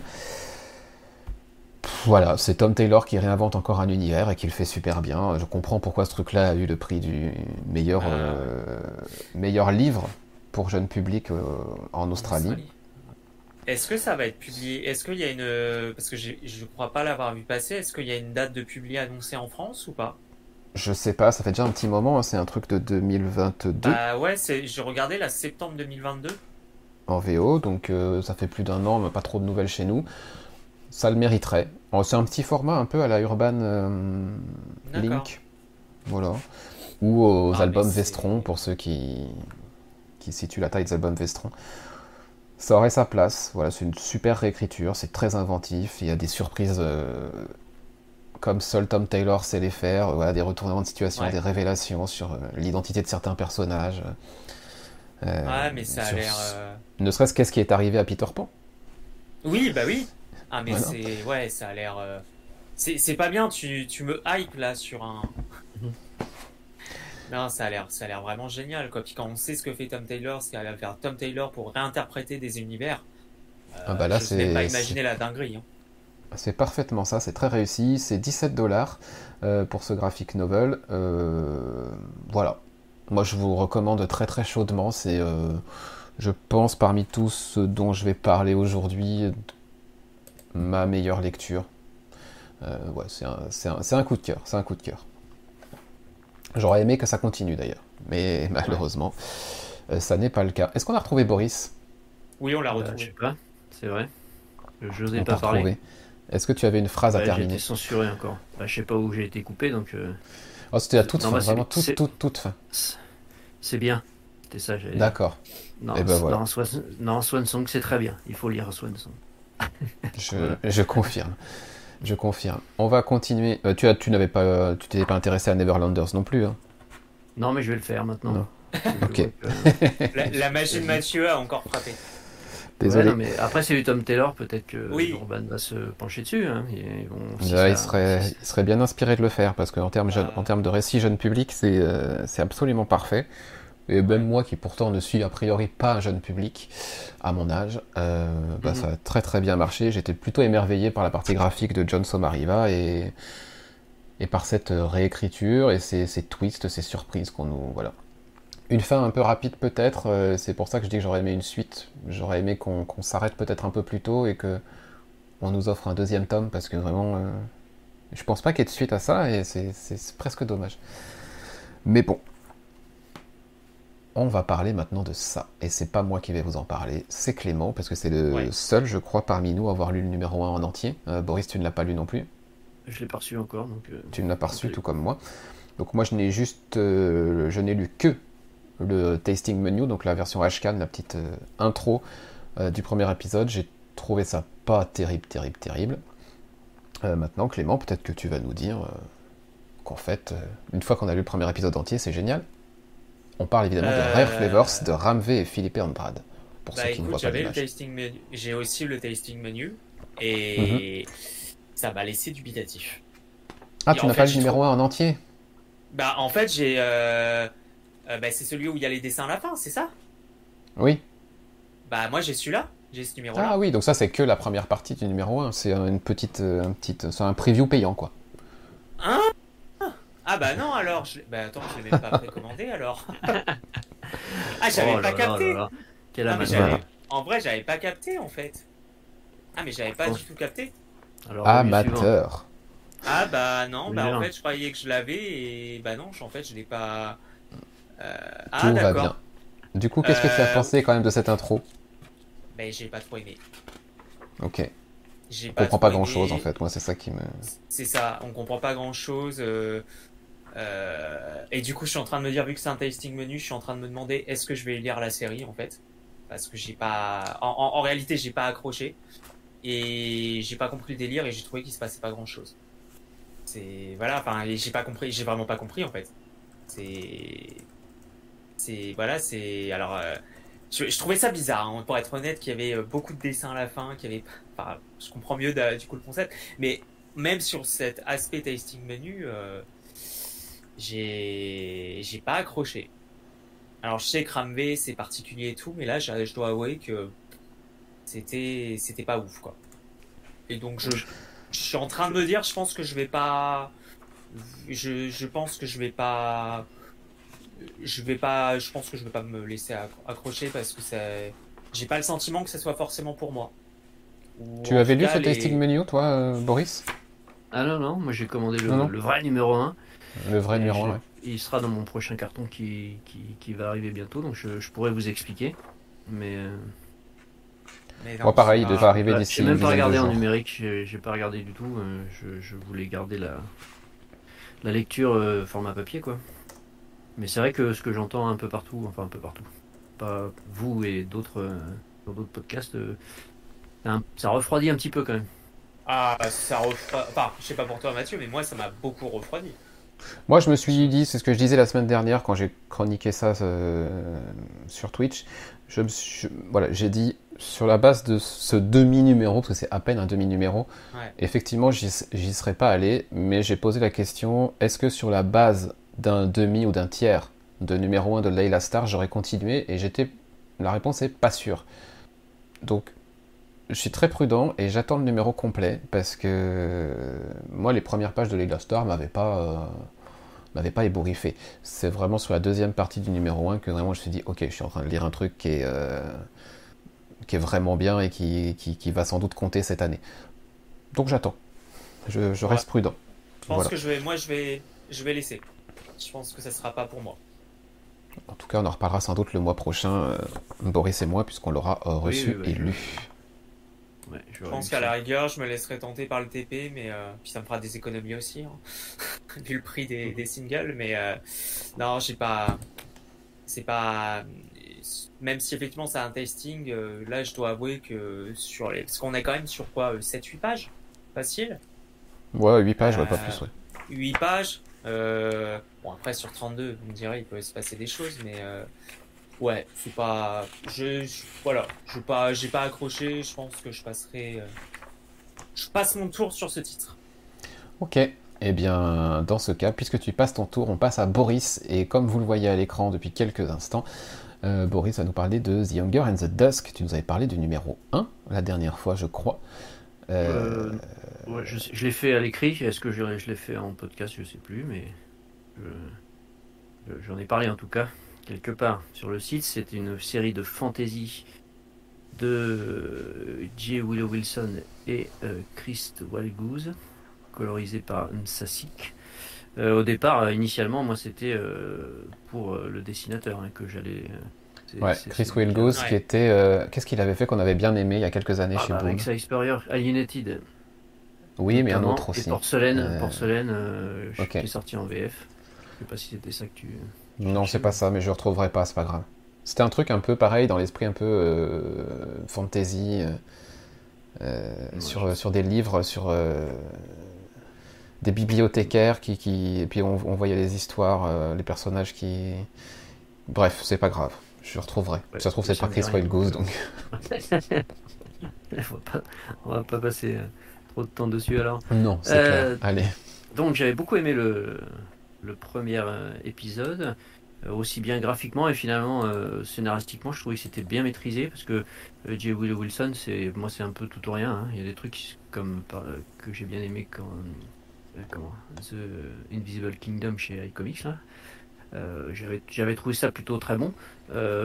voilà, c'est Tom Taylor qui réinvente encore un univers et qui le fait super bien. Je comprends pourquoi ce truc-là a eu le prix du meilleur, ah. euh, meilleur livre pour jeune public euh, en Australie. Est-ce que ça va être publié? Est-ce qu'il y a une. Parce que je ne crois pas l'avoir vu passer. Est-ce qu'il y a une date de publié annoncée en France ou pas? Je sais pas, ça fait déjà un petit moment. Hein, c'est un truc de 2022. Bah ouais, j'ai regardé la septembre 2022. En VO, donc euh, ça fait plus d'un an, mais pas trop de nouvelles chez nous. Ça le mériterait. C'est un petit format un peu à la Urban euh, Link. Voilà. Ou aux ah, albums Vestron, pour ceux qui, qui situent la taille des albums Vestron ça aurait sa place. Voilà, c'est une super réécriture, c'est très inventif. Il y a des surprises euh, comme seul Tom Taylor sait les faire. Voilà, des retournements de situation, des révélations sur euh, l'identité de certains personnages. Euh, ouais, mais ça a l'air. Ne serait-ce qu'est-ce qui est arrivé à Peter Pan. Oui, bah oui. Ah, mais c'est. Ouais, ça a l'air. C'est pas bien, tu, tu me hype là sur un. Non, ça a l'air, ça a l'air vraiment génial, quoi. Puis quand on sait ce que fait Tom Taylor, ce qu'elle va faire Tom Taylor pour réinterpréter des univers, euh, ah bah là, je n'ai pas imaginé la dinguerie. Hein. C'est parfaitement ça, c'est très réussi. C'est 17 dollars euh, pour ce graphic novel. Euh, voilà. Moi, je vous recommande très très chaudement. C'est, je pense, parmi tous ce dont je vais parler aujourd'hui, ma meilleure lecture. ouais, c'est un, un, coup de cœur. C'est un coup de cœur. J'aurais aimé que ça continue d'ailleurs, mais malheureusement, euh, ça n'est pas le cas. Est-ce qu'on a retrouvé Boris? Oui, on l'a bah, retrouvé. je sais pas, c'est vrai. Je n'osais pas parler. Est-ce que tu avais une phrase à terminer? J'ai été censuré encore. Bah, je sais pas où j'ai été coupé, donc. Euh, oh, c'était à toute fin, vraiment toute, toute, toute fin. C'est bien. C'était ça. D'accord. Non, Et eh ben voilà. non, Swan Song, c'est très bien. Il faut lire Swan Song. je, je confirme. Je confirme. On va continuer. Euh, tu as, tu n'avais pas, tu t'étais pas intéressé à Neverlanders non plus. Hein non, mais je vais le faire maintenant. ok. la, machine Mathieu a encore frappé. Désolé. mais après, c'est du Tom Taylor, peut-être que oui. Urban va se pencher dessus. Hein. il, serait, il serait bien inspiré de le faire parce qu'en termes, en termes de récit jeune public, c'est euh, c'est absolument parfait. Et même moi qui pourtant ne suis a priori pas un jeune public à mon âge, euh, bah, mhm. ça a très très bien marché. J'étais plutôt émerveillé par la partie graphique de John Somariva et, et par cette réécriture et ces, ces twists, ces surprises qu'on nous. Voilà. Une fin un peu rapide peut-être, euh, c'est pour ça que je dis que j'aurais aimé une suite. J'aurais aimé qu'on s'arrête peut-être un peu plus tôt et que on nous offre un deuxième tome parce que vraiment. Euh, je pense pas qu'il y ait de suite à ça et c'est presque dommage. Mais bon, on va parler maintenant de ça. Et c'est pas moi qui vais vous en parler, c'est Clément, parce que c'est le seul, je crois, parmi nous à avoir lu le numéro 1 en entier. Euh, Boris, tu ne l'as pas lu non plus? Je l'ai pas reçu encore. Donc, euh, tu ne l'as pas reçu, tout comme moi. Donc moi, je n'ai juste, euh, je n'ai lu que le tasting menu, donc la version Ashcan, la petite intro du premier épisode. J'ai trouvé ça pas terrible, terrible, terrible. maintenant, Clément, peut-être que tu vas nous dire qu'en fait, une fois qu'on a lu le premier épisode entier, c'est génial. On parle évidemment de Rare euh, Flavors de Ramvé et Philippe Andrade. Pour bah, ceux qui écoute, j'avais le tasting menu. J'ai aussi le tasting menu et mhm. ça m'a laissé dubitatif. Ah, tu n'as pas le numéro 1 en entier? Bah, en fait, j'ai. Euh, euh, bah, c'est celui où il y a les dessins à la fin, c'est ça? Oui. Bah, moi, j'ai celui-là. J'ai ce numéro-là. Ah oui, donc ça, c'est que la première partie du numéro 1. C'est une petite. Un petit, c'est un preview payant, quoi. Hein? Ah bah non alors, je... bah attends, je l'ai même pas précommandé alors. ah j'avais oh pas capté. En vrai j'avais pas capté en fait. Ah mais j'avais pas du tout capté. Alors, Amateur. Ah bah non, bah en fait je croyais que je l'avais et bah non, en fait je l'ai pas. Euh... Ah, Tout va bien. Du coup, qu'est-ce que tu as euh, pensé quand même de cette intro? Bah j'ai pas trop aimé. Ok. On comprend pas grand chose en fait, moi c'est ça qui me. C'est ça, on comprend pas grand chose. Euh, et du coup, je suis en train de me dire, vu que c'est un tasting menu, je suis en train de me demander est-ce que je vais lire la série en fait? Parce que j'ai pas. En, réalité, j'ai pas accroché. Et j'ai pas compris le délire et j'ai trouvé qu'il se passait pas grand chose. C'est. Voilà, enfin, j'ai pas compris, j'ai vraiment pas compris en fait. C'est. C'est. Voilà, c'est. Alors. Euh, je, trouvais ça bizarre, hein, pour être honnête, qu'il y avait euh, beaucoup de dessins à la fin, qu'il y avait. Enfin, je comprends mieux du coup le concept, mais même sur cet aspect tasting menu, euh, j'ai j'ai pas accroché. Alors je sais que Ramvé c'est particulier et tout, mais là je, je dois avouer que c'était c'était pas ouf quoi. Et donc je, je suis en train de me dire, je pense que je vais pas, je, je pense que je vais pas, je vais pas, je pense que je vais pas me laisser acc- accrocher parce que c'est, j'ai pas le sentiment que ça soit forcément pour moi. Ou Tu avais lu cas, ce les- tasting menu, toi, euh, Boris? Ah non, non, moi j'ai commandé le, Non, non. le vrai numéro 1. Le vrai je- 1, Il sera dans mon prochain carton qui, qui, qui va arriver bientôt, donc je, je pourrais vous expliquer. Mais mais non, Moi, pareil, il devait arriver d'ici j'ai même pas regardé en numérique, j'ai pas regardé du tout. euh, je, je voulais garder la, la lecture euh, format papier, quoi. Mais c'est vrai que ce que j'entends un peu partout, enfin un peu partout, pas vous et d'autres euh, dans d'autres podcasts, ça refroidit un petit peu quand même. Ah, ça refroidit. Enfin, je sais pas pour toi, Mathieu, mais moi, ça m'a beaucoup refroidi. Moi, je me suis dit, c'est ce que je disais la semaine dernière quand j'ai chroniqué ça euh, sur Twitch. Je me suis- voilà, j'ai dit sur la base de ce demi-numéro, parce que c'est à peine un demi-numéro, Ouais. effectivement, j'y j'y serais pas allé, mais j'ai posé la question est-ce que sur la base d'un demi ou d'un tiers de numéro 1 de Layla Star, j'aurais continué? Et j'étais. La réponse est pas sûre. Donc, je suis très prudent et j'attends le numéro complet parce que euh, moi, les premières pages de Layla Star m'avaient pas. euh, m'avaient pas ébouriffé. C'est vraiment sur la deuxième partie du numéro 1 que vraiment je me suis dit, ok, je suis en train de lire un truc qui est, euh, qui est vraiment bien et qui, qui, qui va sans doute compter cette année. Donc j'attends. Je, je reste prudent. Je pense Voilà. que je vais, moi, je vais, je vais laisser. Je pense que ça sera pas pour moi. En tout cas, on en reparlera sans doute le mois prochain, euh, Boris et moi, puisqu'on l'aura euh, reçu oui, oui, et lu. Ouais, Je pense qu'à la rigueur, je me laisserai tenter par le TP, mais euh, puis ça me fera des économies aussi, hein, vu le prix des, des singles. Mais euh, non, j'ai pas. C'est pas. Même si effectivement c'est un tasting, euh, là je dois avouer que sur les. Parce qu'on est quand même sur quoi 7-8 pages? Facile? Ouais, 8 pages, ouais, pas plus, ouais. 8 pages. Euh, bon, après, sur 32, vous me direz, il peut se passer des choses, mais euh, ouais, c'est pas. Je, je- voilà, je pas, j'ai pas accroché. Je pense que je passerai. euh, je passe mon tour sur ce titre. Ok. Eh bien, dans ce cas, puisque tu passes ton tour, on passe à Boris. Et comme vous le voyez à l'écran depuis quelques instants, euh, Boris va nous parler de The Younger and the Dusk. Tu nous avais parlé du numéro 1 la dernière fois, je crois. Euh, Ouais, je, l'ai fait à l'écrit. Est-ce que je, je l'ai fait en podcast? Je sais plus, mais je- je- j'en ai parlé en tout cas quelque part sur le site. C'est une série de fantasy de euh, J. Willow Wilson et euh, Christ Walgoose, colorisé par Nsasik. Euh, au départ, euh, initialement, moi, c'était euh, pour euh, le dessinateur hein, que j'allais. euh, ouais, Chris celui qui Ouais. était. euh, Qu'est-ce qu'il avait fait qu'on avait bien aimé il y a quelques années Ah, chez bah, Boom avec Alienated. Oui, mais un autre aussi. Et Porcelaine, Euh, Porcelaine euh, ok. qui est sorti en VF. Je sais pas si c'était ça que tu. Non, c'est pas ça, mais je retrouverai pas, c'est pas grave. C'était un truc un peu pareil, dans l'esprit un peu euh, fantasy, euh, euh, Ouais, sur, sur des livres, sur euh, des bibliothécaires qui, qui. Et puis on, on voyait les histoires, les personnages qui. Bref, c'est pas grave, je retrouverai. Ouais, ça se trouve, c'est pas Chris. Wild Goose, donc. on, va pas, on va pas passer trop de temps dessus alors. Non, c'est clair. Allez. Donc j'avais beaucoup aimé le, le premier euh, épisode, euh, aussi bien graphiquement et finalement euh, scénaristiquement, je trouvais que c'était bien maîtrisé parce que J. Willow Wilson, c'est moi c'est un peu tout ou rien. hein. Il y a des trucs comme que j'ai bien aimé quand The Invisible Kingdom chez iComics j'avais trouvé ça plutôt très bon.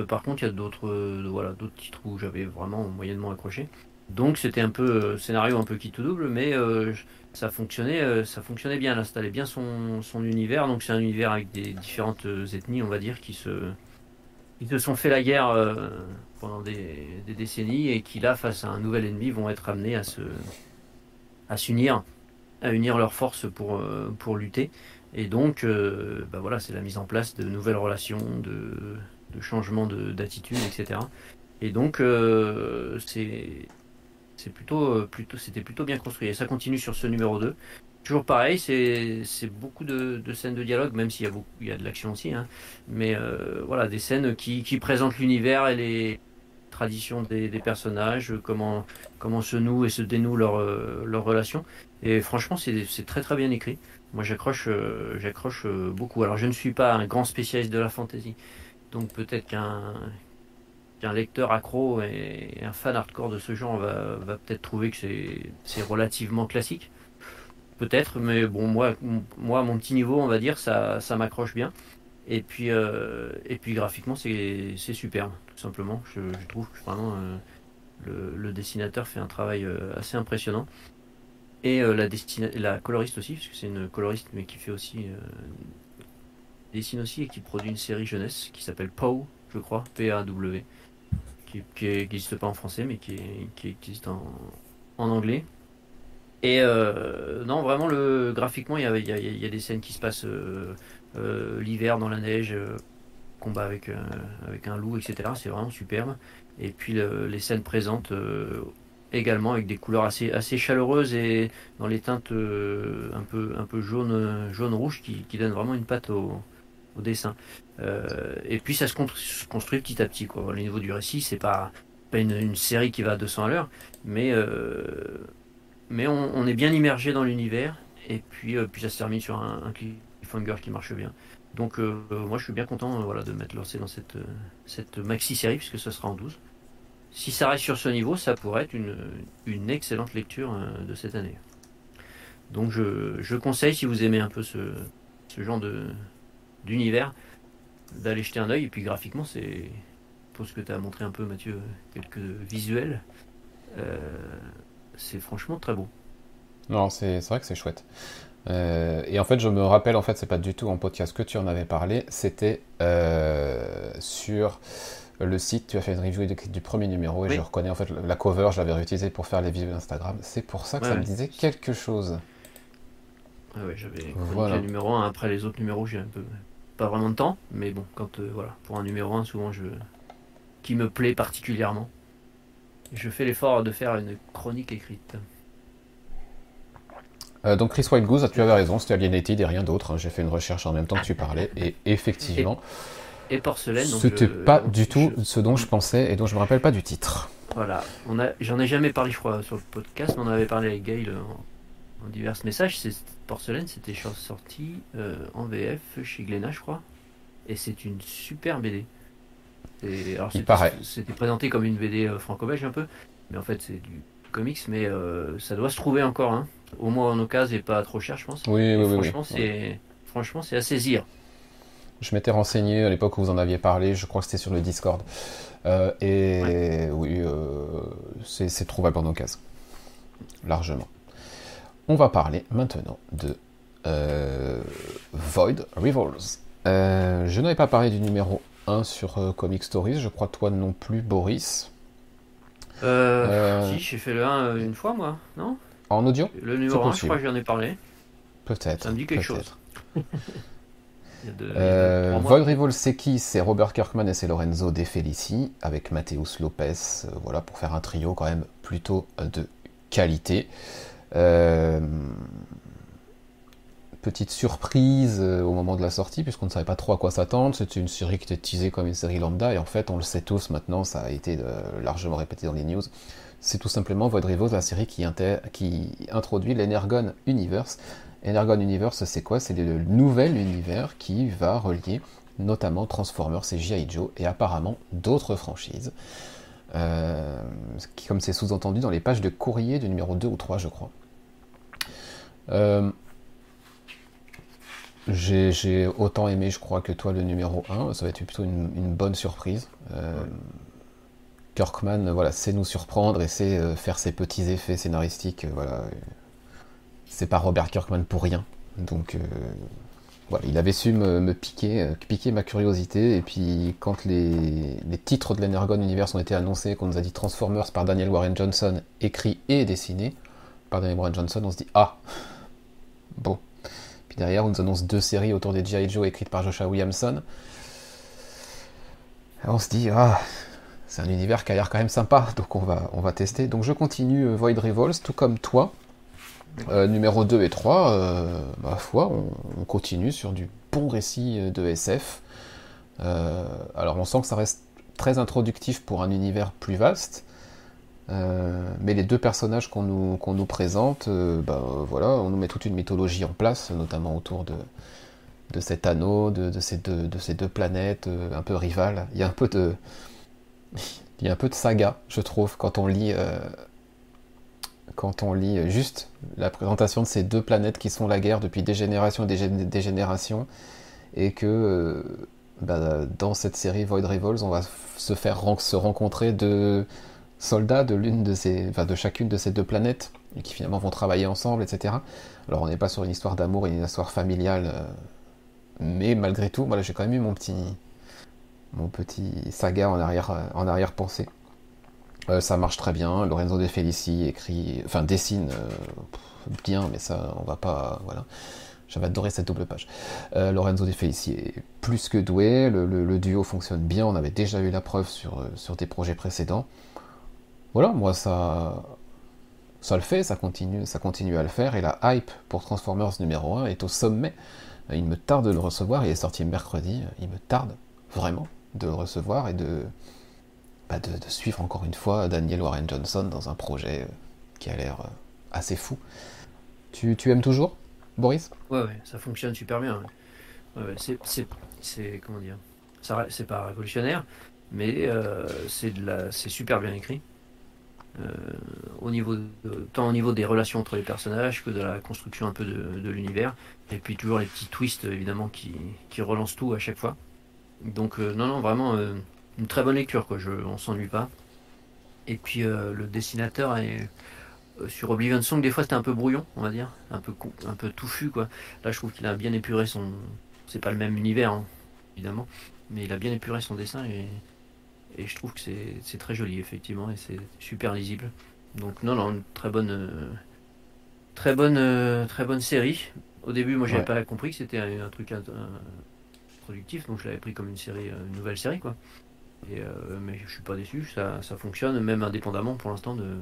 Par contre, il y a d'autres voilà d'autres titres où j'avais vraiment moyennement accroché. Donc c'était un peu euh, scénario un peu qui tout double, mais euh, ça fonctionnait, euh, ça fonctionnait bien. Elle installait bien son, univers. Donc c'est un univers avec des différentes ethnies, on va dire, qui se, qui se sont fait la guerre pendant des, décennies et qui là, face à un nouvel ennemi, vont être amenés à se, à s'unir, à unir leurs forces pour, pour lutter. Et donc, euh, bah voilà, c'est la mise en place de nouvelles relations, de, de changements de- d'attitude, etc. Et donc, c'est c'est plutôt, euh, plutôt, c'était plutôt bien construit. Et ça continue sur ce numéro 2. Toujours pareil, c'est beaucoup de, de scènes de dialogue, même s'il y a, beaucoup, il y a de l'action aussi. hein. Mais euh, voilà, des scènes qui, qui présentent l'univers et les tradition des, personnages, comment, comment se nouent et se dénouent leurs leur relations. Et franchement, c'est très très bien écrit. Moi, j'accroche j'accroche beaucoup. Alors, je ne suis pas un grand spécialiste de la fantasy, donc peut-être qu'un qu'un lecteur accro et un fan hardcore de ce genre va, peut-être trouver que c'est relativement classique. Peut-être, mais bon, moi, moi, mon petit niveau, on va dire, ça, ça m'accroche bien. Et puis, euh, et puis graphiquement, c'est superbe, tout simplement. Je, trouve que vraiment euh, le, dessinateur fait un travail euh, assez impressionnant. Et la, la coloriste aussi, parce que c'est une coloriste, mais qui fait aussi. dessine aussi et qui produit une série jeunesse qui s'appelle POW, je crois, P-A-W qui n'existe pas en français, mais qui, existe en, anglais. Et euh, non, vraiment, le, graphiquement, il y, a, des scènes qui se passent euh, euh, l'hiver dans la neige, combat avec, avec un loup, etc. C'est vraiment superbe. Et puis les scènes présentes également avec des couleurs assez, assez chaleureuses et dans les teintes un peu, un peu jaune, jaune rouge qui, donnent vraiment une patte au dessin. Euh, et puis ça se construit petit à petit. Quoi. Au niveau du récit, c'est pas, pas une, série qui va à 200 à l'heure, mais, euh, mais on, est bien immergé dans l'univers. Et puis, euh, puis ça se termine sur un, un cliffhanger qui marche bien. Donc moi je suis bien content voilà, de mettre lancé dans cette, cette maxi série puisque ce sera en 12. Si ça reste sur ce niveau, ça pourrait être une, une excellente lecture de cette année. Donc je, je, conseille si vous aimez un peu ce, ce genre d'univers, d'aller jeter un oeil. Et puis graphiquement, c'est pour ce que tu as montré un peu, Mathieu, quelques visuels. Euh, c'est franchement très beau. Non, c'est vrai que c'est chouette. Euh, et en fait, je me rappelle, en fait, c'est pas du tout en podcast que tu en avais parlé, c'était euh, sur le site, tu as fait une review du, premier numéro et je reconnais en fait la cover, je l'avais réutilisée pour faire les visuels Instagram. C'est pour ça que ça me disait quelque chose. Ah ouais, j'avais voilà. le numéro 1, après les autres numéros, j'ai un peu pas vraiment de temps, mais bon, quand euh, voilà, pour un numéro 1, souvent je qui me plaît particulièrement, je fais l'effort de faire une chronique écrite. Euh, donc Chris White Goose, tu avais raison, c'était Alienated et rien d'autre. Hein. J'ai fait une recherche en même temps que tu parlais et effectivement. Et, porcelaine. C'était pas du tout ce dont je pensais et dont je me rappelle pas du titre. Voilà, on a, j'en ai jamais parlé, je crois, sur le podcast, mais on avait parlé avec Gail en, divers messages. C'est Porcelaine, c'était sorti euh, en VF chez Glénat, je crois. Et c'est une super BD. alors C'était présenté comme une BD euh, franco-belge un peu, mais en fait c'est du comics, mais euh, ça doit se trouver encore, hein. au moins en occasion et pas trop cher, je pense. Oui, oui, franchement, c'est franchement c'est à saisir. Je m'étais renseigné à l'époque où vous en aviez parlé, je crois que c'était sur le Discord. et oui, c'est trouvable en occasion, largement on va parler maintenant de euh, Void Rivals. Euh, je n'avais pas parlé du numéro 1 sur euh, Comic Stories, je crois toi non plus, Boris. Euh, si, j'ai fait le 1 une fois, moi, non? En audio? Le numéro 1, je crois que j'en ai parlé. Peut-être. Ça me dit quelque chose. Void Rivals, c'est qui? C'est Robert Kirkman et c'est Lorenzo De Felici, avec Mateus Lopez, voilà, pour faire un trio quand même plutôt de qualité. Euh, petite surprise euh, au moment de la sortie, puisqu'on ne savait pas trop à quoi s'attendre. C'était une série qui était teasée comme une série lambda, et en fait, on le sait tous maintenant, ça a été euh, largement répété dans les news. C'est tout simplement Void Rivals, la série qui, introduit l'Energon Universe. Energon Universe, c'est quoi? C'est le nouvel univers qui va relier notamment Transformers et G.I. Joe, et apparemment d'autres franchises. comme c'est sous-entendu dans les pages de courrier du numéro 2 ou 3, je crois. Euh, j'ai autant aimé, je crois, que toi le numéro 1. Ça va être plutôt une, bonne surprise. Euh, Kirkman, voilà, sait nous surprendre et sait euh, faire ses petits effets scénaristiques. voilà, c'est pas Robert Kirkman pour rien. Donc, voilà, il avait su me, piquer, piquer ma curiosité. Et puis, quand les, les titres de l'Energon Universe ont été annoncés, qu'on nous a dit Transformers par Daniel Warren Johnson, écrit et dessiné par Daniel Warren Johnson, on se dit ah Bon. Puis derrière, on nous annonce deux séries autour des G.I. Joe écrites par Joshua Williamson. on se dit, ah, c'est un univers qui a l'air quand même sympa, donc on va, on va tester. Donc je continue euh, Void Revolts, tout comme toi. Euh, numéro 2 et 3, euh, ma foi, on, continue sur du bon récit de SF. alors on sent que ça reste très introductif pour un univers plus vaste. Mais les deux personnages qu'on nous, présente, bah, voilà, on nous met toute une mythologie en place, notamment autour de, cet anneau, de, ces, deux, planètes un peu rivales. Il y a un peu de, il y a un peu de saga, je trouve, quand on lit quand on lit juste la présentation de ces deux planètes qui sont la guerre depuis des générations et des, générations, et que euh, bah, dans cette série Void Rivals, on va se faire se rencontrer de soldats de l'une de ces, de chacune de ces deux planètes, et qui finalement vont travailler ensemble, etc. Alors on n'est pas sur une histoire d'amour, une histoire familiale, euh, mais malgré tout, voilà, j'ai quand même eu mon petit, mon petit saga en arrière, en arrière pensée. Euh, ça marche très bien. Lorenzo De Felici écrit, enfin dessine euh, bien, mais ça, on va pas, voilà. J'avais adoré cette double page. Euh, Lorenzo De Felici est plus que doué. Le, duo fonctionne bien. On avait déjà eu la preuve sur, sur des projets précédents. Voilà, moi ça, ça le fait, ça continue, ça continue à le faire. Et la hype pour Transformers numéro 1 est au sommet. Il me tarde de le recevoir. Il est sorti mercredi. Il me tarde vraiment de le recevoir et de de, suivre encore une fois Daniel Warren Johnson dans un projet euh, qui a l'air euh, assez fou. Tu, aimes toujours, Boris? Ouais, ouais, ça fonctionne super bien. C'est, comment dire, c'est pas révolutionnaire, mais euh, c'est super bien écrit. Au niveau tant au niveau des relations entre les personnages que de la construction un peu de, l'univers et puis toujours les petits twists évidemment qui, qui relancent tout à chaque fois donc non non vraiment une très bonne lecture, quoi. Je, on s'ennuie pas. Et puis euh, le dessinateur est euh, sur Oblivion Song, des fois c'était un peu brouillon, on va dire, un peu un peu touffu, quoi. Là, je trouve qu'il a bien épuré son. C'est pas le même univers, hein, évidemment, mais il a bien épuré son dessin et, et je trouve que c'est très joli, effectivement, et c'est super lisible. Donc non, non, une très bonne, euh, très bonne, très bonne série. Au début, moi, j'avais pas compris que c'était un, truc productif, donc je l'avais pris comme une série, une nouvelle série, quoi. Euh, mais je suis pas déçu, ça, ça, fonctionne même indépendamment pour l'instant de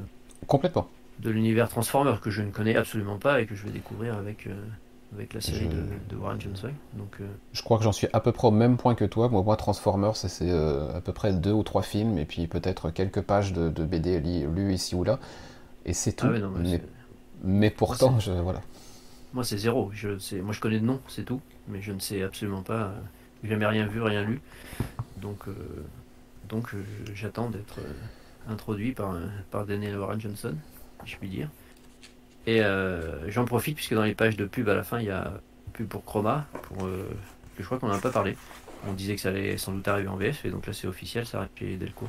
complètement de l'univers Transformer que je ne connais absolument pas et que je vais découvrir avec euh, avec la série de, Warren Johnson. Donc euh, je crois que j'en suis à peu près au même point que toi. Moi, moi Transformers, c'est à peu près deux ou trois films et puis peut-être quelques pages de, BD lues ici ou là et c'est tout. Ah mais, pourtant, je, voilà. Moi, c'est zéro. Je moi, je connais de nom, c'est tout, mais je ne sais absolument pas. J'ai jamais rien vu, rien lu. Donc, donc j'attends d'être euh, introduit par, par Daniel Warren Johnson, si je puis dire. Et euh, j'en profite puisque dans les pages de pub à la fin, il y a pub pour Chroma, pour, euh, je crois qu'on n'en a pas parlé. On disait que ça allait sans doute arriver en VF, et donc là c'est officiel, ça arrive chez Delcourt.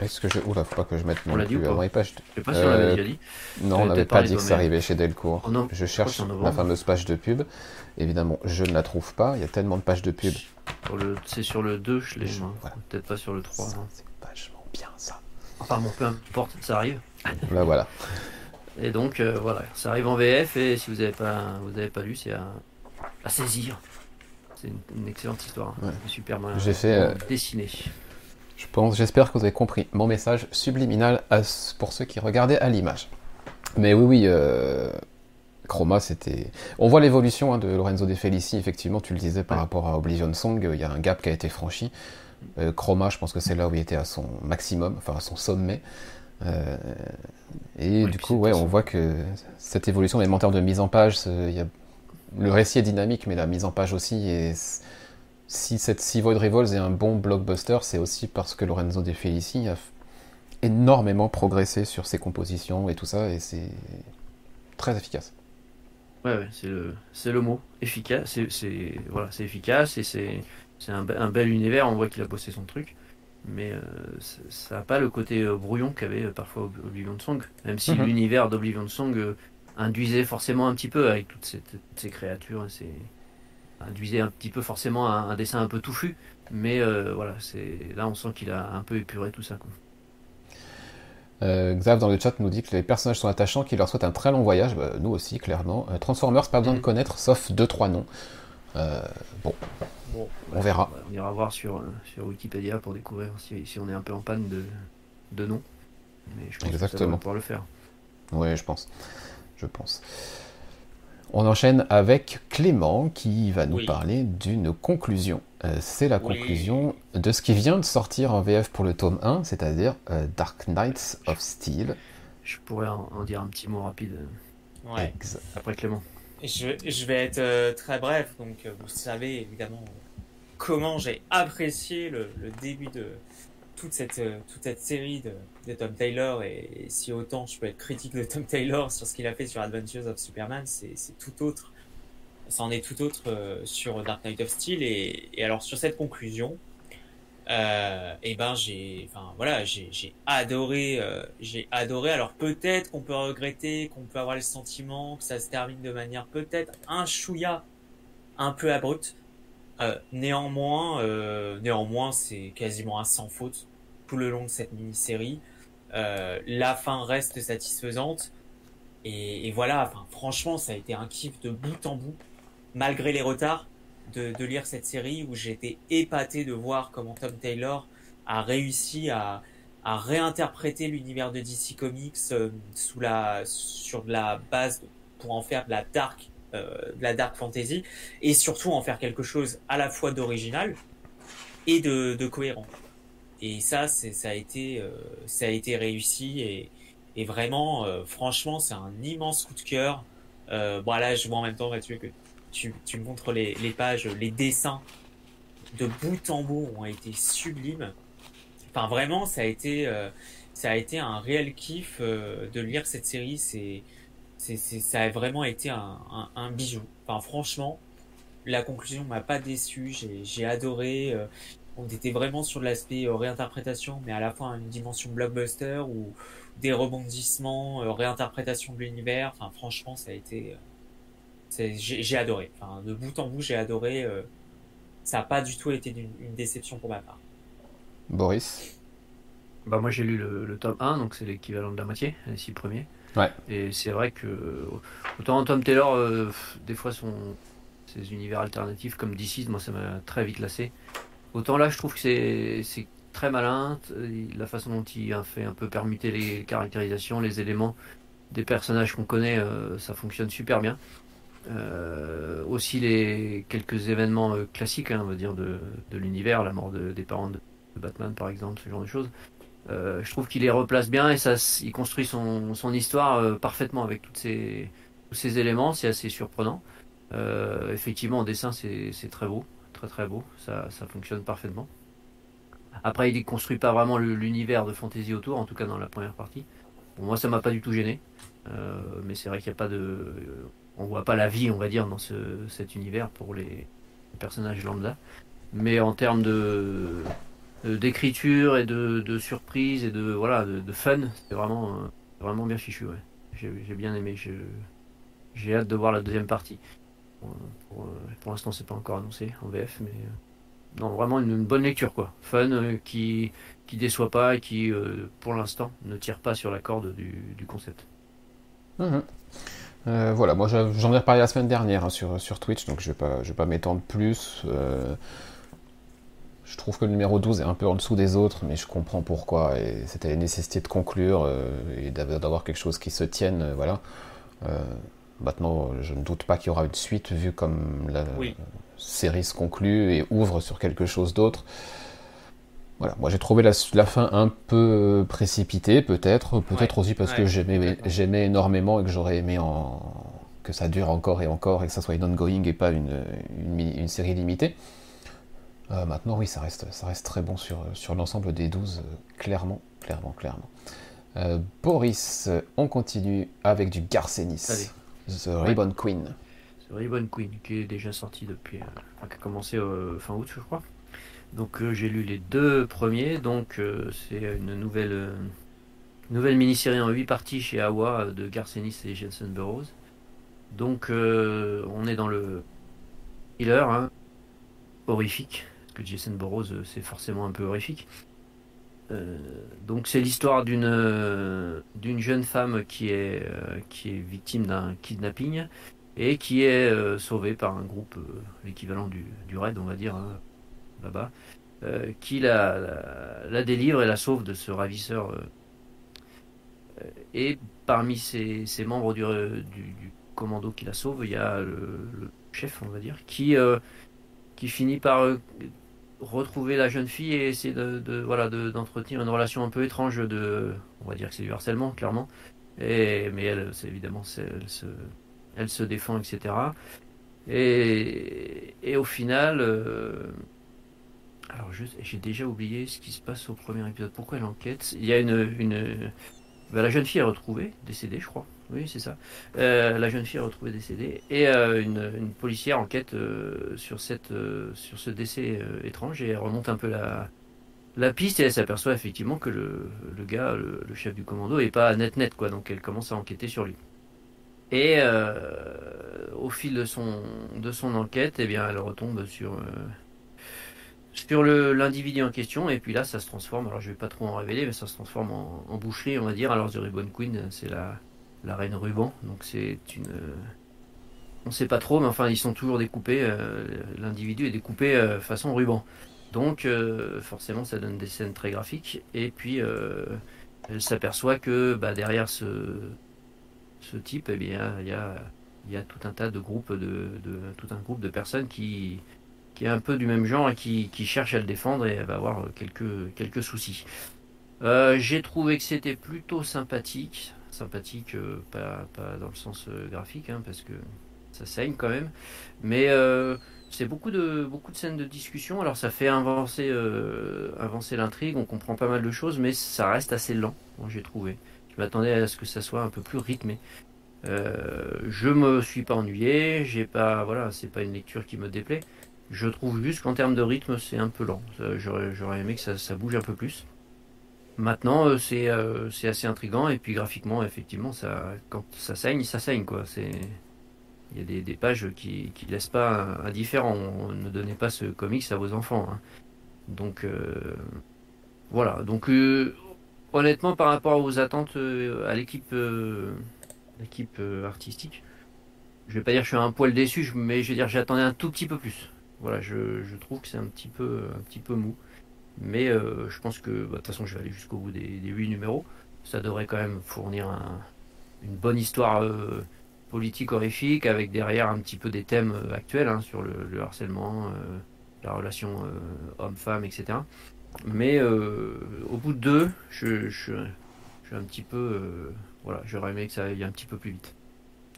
Est-ce que je. Oula, faut pas que je mette mon on l'a dit ou pas les pages. Je sais pas si on l'avait déjà dit. Non, on n'avait pas dit que ça arrivait chez Delcourt. Oh je cherche la fameuse page de pub. Évidemment, je ne la trouve pas. Il y a tellement de pages de pub. C'est sur le 2, je l'ai. Peut-être pas sur le 3. Hein. C'est vachement bien ça. Enfin bon, peu importe, ça arrive. Là voilà. Et donc euh, voilà, ça arrive en VF et si vous n'avez pas, vous avez pas lu, c'est à, saisir. C'est une, excellente histoire. Hein. Super bien J'ai fait euh, dessiné. Je pense, j'espère que vous avez compris mon message subliminal pour ceux qui regardaient à l'image. Mais oui, oui, euh, Chroma, c'était. On voit l'évolution hein, de Lorenzo De Felici, effectivement, tu le disais par rapport à Oblivion Song, il y a un gap qui a été franchi. Euh, Chroma, je pense que c'est là où il était à son maximum, enfin à son sommet. Euh, et du coup, ouais, on voit que cette évolution, en termes de mise en page, le récit est dynamique, mais la mise en page aussi. Et si, cette, si Void Rivals est un bon blockbuster, c'est aussi parce que Lorenzo De Felici a énormément progressé sur ses compositions et tout ça, et c'est très efficace. Ouais, c'est le, mot. Efficace, c'est, voilà, efficace et c'est, c'est un, bel univers. On voit qu'il a bossé son truc, mais euh, ça n'a pas le côté euh, brouillon qu'avait euh, parfois Oblivion Song. Même si mhm. l'univers d'Oblivion Song induisait forcément un petit peu avec toutes, ces créatures, c'est induisait un petit peu forcément un, dessin un peu touffu. Mais voilà, c'est là on sent qu'il a un peu épuré tout ça. Quoi. Euh, Xav dans le chat nous dit que les personnages sont attachants, qu'il leur souhaite un très long voyage. Bah, nous aussi, clairement. Euh, Transformers, pas besoin de mm. connaître, sauf 2-3 noms. Euh, bon. on verra. On ira voir sur, sur Wikipédia pour découvrir si, si, on est un peu en panne de, de noms. Mais je pense Exactement. qu'on va pouvoir le faire. Oui, je pense. Je pense. On enchaîne avec Clément qui va nous Oui. parler d'une conclusion. Euh, c'est la Oui. conclusion de ce qui vient de sortir en VF pour le tome 1, c'est-à-dire euh, Dark Knights of Steel. Je pourrais en, en dire un petit mot rapide euh, Ouais. Ex- après Clément. Je, je vais être euh, très bref, donc euh, vous savez évidemment comment j'ai apprécié le, le début de toute cette, euh, toute cette série de, de Tom Taylor. Et, si autant je peux être critique de Tom Taylor sur ce qu'il a fait sur Adventures of Superman, c'est tout autre. Ça en est tout autre sur Dark Knight of Steel. Et, et alors sur cette conclusion, euh, et ben j'ai, enfin voilà, j'ai adoré, euh, j'ai adoré. Alors peut-être qu'on peut regretter, qu'on peut avoir le sentiment que ça se termine de manière peut-être un chouïa un peu abrupte. Euh, néanmoins, euh, néanmoins, c'est quasiment un sans faute tout le long de cette mini-série. La fin reste satisfaisante et, et voilà. Enfin, franchement, ça a été un kiff de bout en bout, malgré les retards de, lire cette série où j'étais épaté de voir comment Tom Taylor a réussi à, réinterpréter l'univers de DC Comics euh, sous la, sur de la base pour en faire de la dark, euh, la dark fantasy et surtout en faire quelque chose à la fois d'original et de, cohérent. Et ça, ça a été, euh, ça a été réussi et, vraiment, franchement, c'est un immense coup de cœur. Bon, là, je vois en même temps, Mathieu, que tu, tu montres les, pages, les dessins de bout en bout ont été sublimes. Enfin, vraiment, ça a été, euh, ça a été un réel kiff euh, de lire cette série. C'est, c'est, ça a vraiment été un, bijou. Enfin, franchement, la conclusion m'a pas déçu. J'ai, adoré. euh, on était vraiment sur l'aspect réinterprétation, mais à la fois une dimension blockbuster ou des rebondissements, réinterprétation de l'univers. Enfin, franchement, ça a été. Euh, c'est- j'ai adoré. Enfin, de bout en bout, j'ai adoré. euh, ça n'a pas du tout été une, une déception pour ma part. Boris? Bah moi j'ai lu le, le tome 1, donc c'est l'équivalent de la moitié, les six premiers. Ouais. Et c'est vrai que autant Tom Taylor, euh, des fois son ses univers alternatifs comme DC, moi ça m'a très vite lassé. Autant là je trouve que c'est c'est très malin, la façon dont il a fait un peu permuter les caractérisations, les éléments des personnages qu'on connaît, euh, ça fonctionne super bien. Euh, aussi les quelques événements euh, classiques, hein, on va dire, de, de l'univers, la mort de- des parents de, Batman par exemple, ce genre de choses. Euh, je trouve qu'il les replace bien et ça, il construit son, son histoire parfaitement avec toutes ces, tous ces éléments. C'est assez surprenant. Effectivement, en dessin, c'est très beau, très très beau. Ça, ça fonctionne parfaitement. Après, il ne construit pas vraiment l'univers de fantasy autour, en tout cas dans la première partie. Pour moi, ça m'a pas du tout gêné. Mais c'est vrai qu'il n'y a pas de, on voit pas la vie, on va dire, dans ce, cet univers pour les personnages lambda. Mais en termes de d'écriture et de, de surprise et de voilà de, fun c'est vraiment euh, vraiment bien fichu j'ai bien aimé j'ai hâte de voir la deuxième partie pour, pour, euh, pour l'instant c'est pas encore annoncé en VF mais euh, non vraiment une, bonne lecture quoi fun qui qui déçoit pas et qui pour l'instant ne tire pas sur la corde du, concept Mhm. Euh, voilà, moi j'en ai reparlé la semaine dernière hein, sur, sur Twitch, donc je vais pas, je vais pas m'étendre plus. Euh, je trouve que le numéro 12 est un peu en dessous des autres, mais je comprends pourquoi. Et c'était la nécessité de conclure euh, et d'av- d'avoir quelque chose qui se tienne. voilà. Maintenant, je ne doute pas qu'il y aura une suite, vu comme la Oui. série se conclut et ouvre sur quelque chose d'autre. Voilà, moi j'ai trouvé la, la fin un peu précipitée, peut-être, peut-être aussi parce que ouais, j'aimais, énormément et que j'aurais aimé en... que ça dure encore et encore et que ça soit une ongoing et pas une, une, mini- une série limitée. Euh, maintenant, oui, ça reste, ça reste très bon sur, sur l'ensemble des 12, euh, clairement, clairement, clairement. Euh, Boris, on continue avec du Garcenis, Allez. The Ribbon Queen. C'est Ribbon Queen qui est déjà sorti depuis, euh, qui a commencé euh, fin août, je crois. Donc euh, j'ai lu les deux premiers. Donc euh, c'est une nouvelle, euh, nouvelle mini-série en 8 parties chez Awa de Garcenis et Jensen Burroughs. Donc on est dans le thriller hein, horrifique, parce que Jason Burroughs c'est forcément un peu horrifique. Donc c'est l'histoire d'une d'une jeune femme qui est victime d'un kidnapping et qui est euh, sauvé par un groupe, l'équivalent du, du raid, on va dire, hein, là-bas, euh, qui la, délivre et la sauve de ce ravisseur. euh, euh, et parmi ces, ces membres du, commando qui la sauve, il y a le, chef, on va dire, qui, qui finit par retrouver la jeune fille et essayer de, voilà d'entretenir une relation un peu étrange de on va dire que c'est du harcèlement clairement et mais elle c'est évidemment elle se défend etc et, et au final alors j'ai déjà oublié ce qui se passe au premier épisode pourquoi elle enquête il y a une, ben, la jeune fille est retrouvée décédée je crois oui, c'est ça. Euh, la jeune fille est retrouvée décédée et euh, une, policière enquête euh, sur, cette, sur ce décès étrange et elle remonte un peu la, la piste et elle s'aperçoit effectivement que le, le gars, le, chef du commando, est pas net net quoi. Donc elle commence à enquêter sur lui. Et au fil de son, de son enquête, eh bien, elle retombe sur, sur l'individu en question et puis là ça se transforme. Alors je vais pas trop en révéler, mais ça se transforme en, en boucherie, on va dire. Alors The Ribbon Queen, c'est la la reine ruban. Donc c'est une. On sait pas trop, mais enfin ils sont toujours découpés. Euh, l'individu est découpé euh, façon ruban. Donc euh, forcément ça donne des scènes très graphiques. Et puis elle s'aperçoit que bah, derrière ce, ce type, eh bien il y a, y a tout un tas de groupes de, tout un groupe de personnes qui qui est un peu du même genre et qui, cherche à le défendre et elle va avoir quelques quelques soucis. J'ai trouvé que c'était plutôt sympathique sympathique, euh, pas, dans le sens euh, graphique, hein, parce que ça saigne quand même. Mais euh, c'est beaucoup de, beaucoup de scènes de discussion. Alors ça fait avancer, avancer l'intrigue, on comprend pas mal de choses, mais ça reste assez lent, j'ai trouvé. Je m'attendais à ce que ça soit un peu plus rythmé. je me suis pas ennuyé, j'ai pas, voilà, c'est pas une lecture qui me déplaît. Je trouve juste qu'en termes de rythme, c'est un peu lent. J'aurais aimé que ça, bouge un peu plus. Maintenant, euh, euh, c'est assez intrigant et puis graphiquement, effectivement, ça, quand ça saigne, ça saigne quoi. Il y a des, pages qui ne laissent pas indifférent. ne donnez pas ce comics à vos enfants. Hein. Donc euh, voilà. Donc honnêtement, par rapport aux attentes à l'équipe l'équipe artistique, je vais pas dire que je suis un poil déçu, mais je veux dire j'attendais un tout petit peu plus. Voilà, je, trouve que c'est un petit peu mou. Mais euh, je pense que, bah, de toute façon, je vais aller jusqu'au bout des, des 8 numéros. Ça devrait quand même fournir une bonne histoire euh, politique horrifique, avec derrière un petit peu des thèmes euh, actuels hein, sur le, harcèlement, la relation homme-femme, etc. Mais au bout de deux, suis un peu. voilà, j'aurais aimé que ça aille un petit peu plus vite.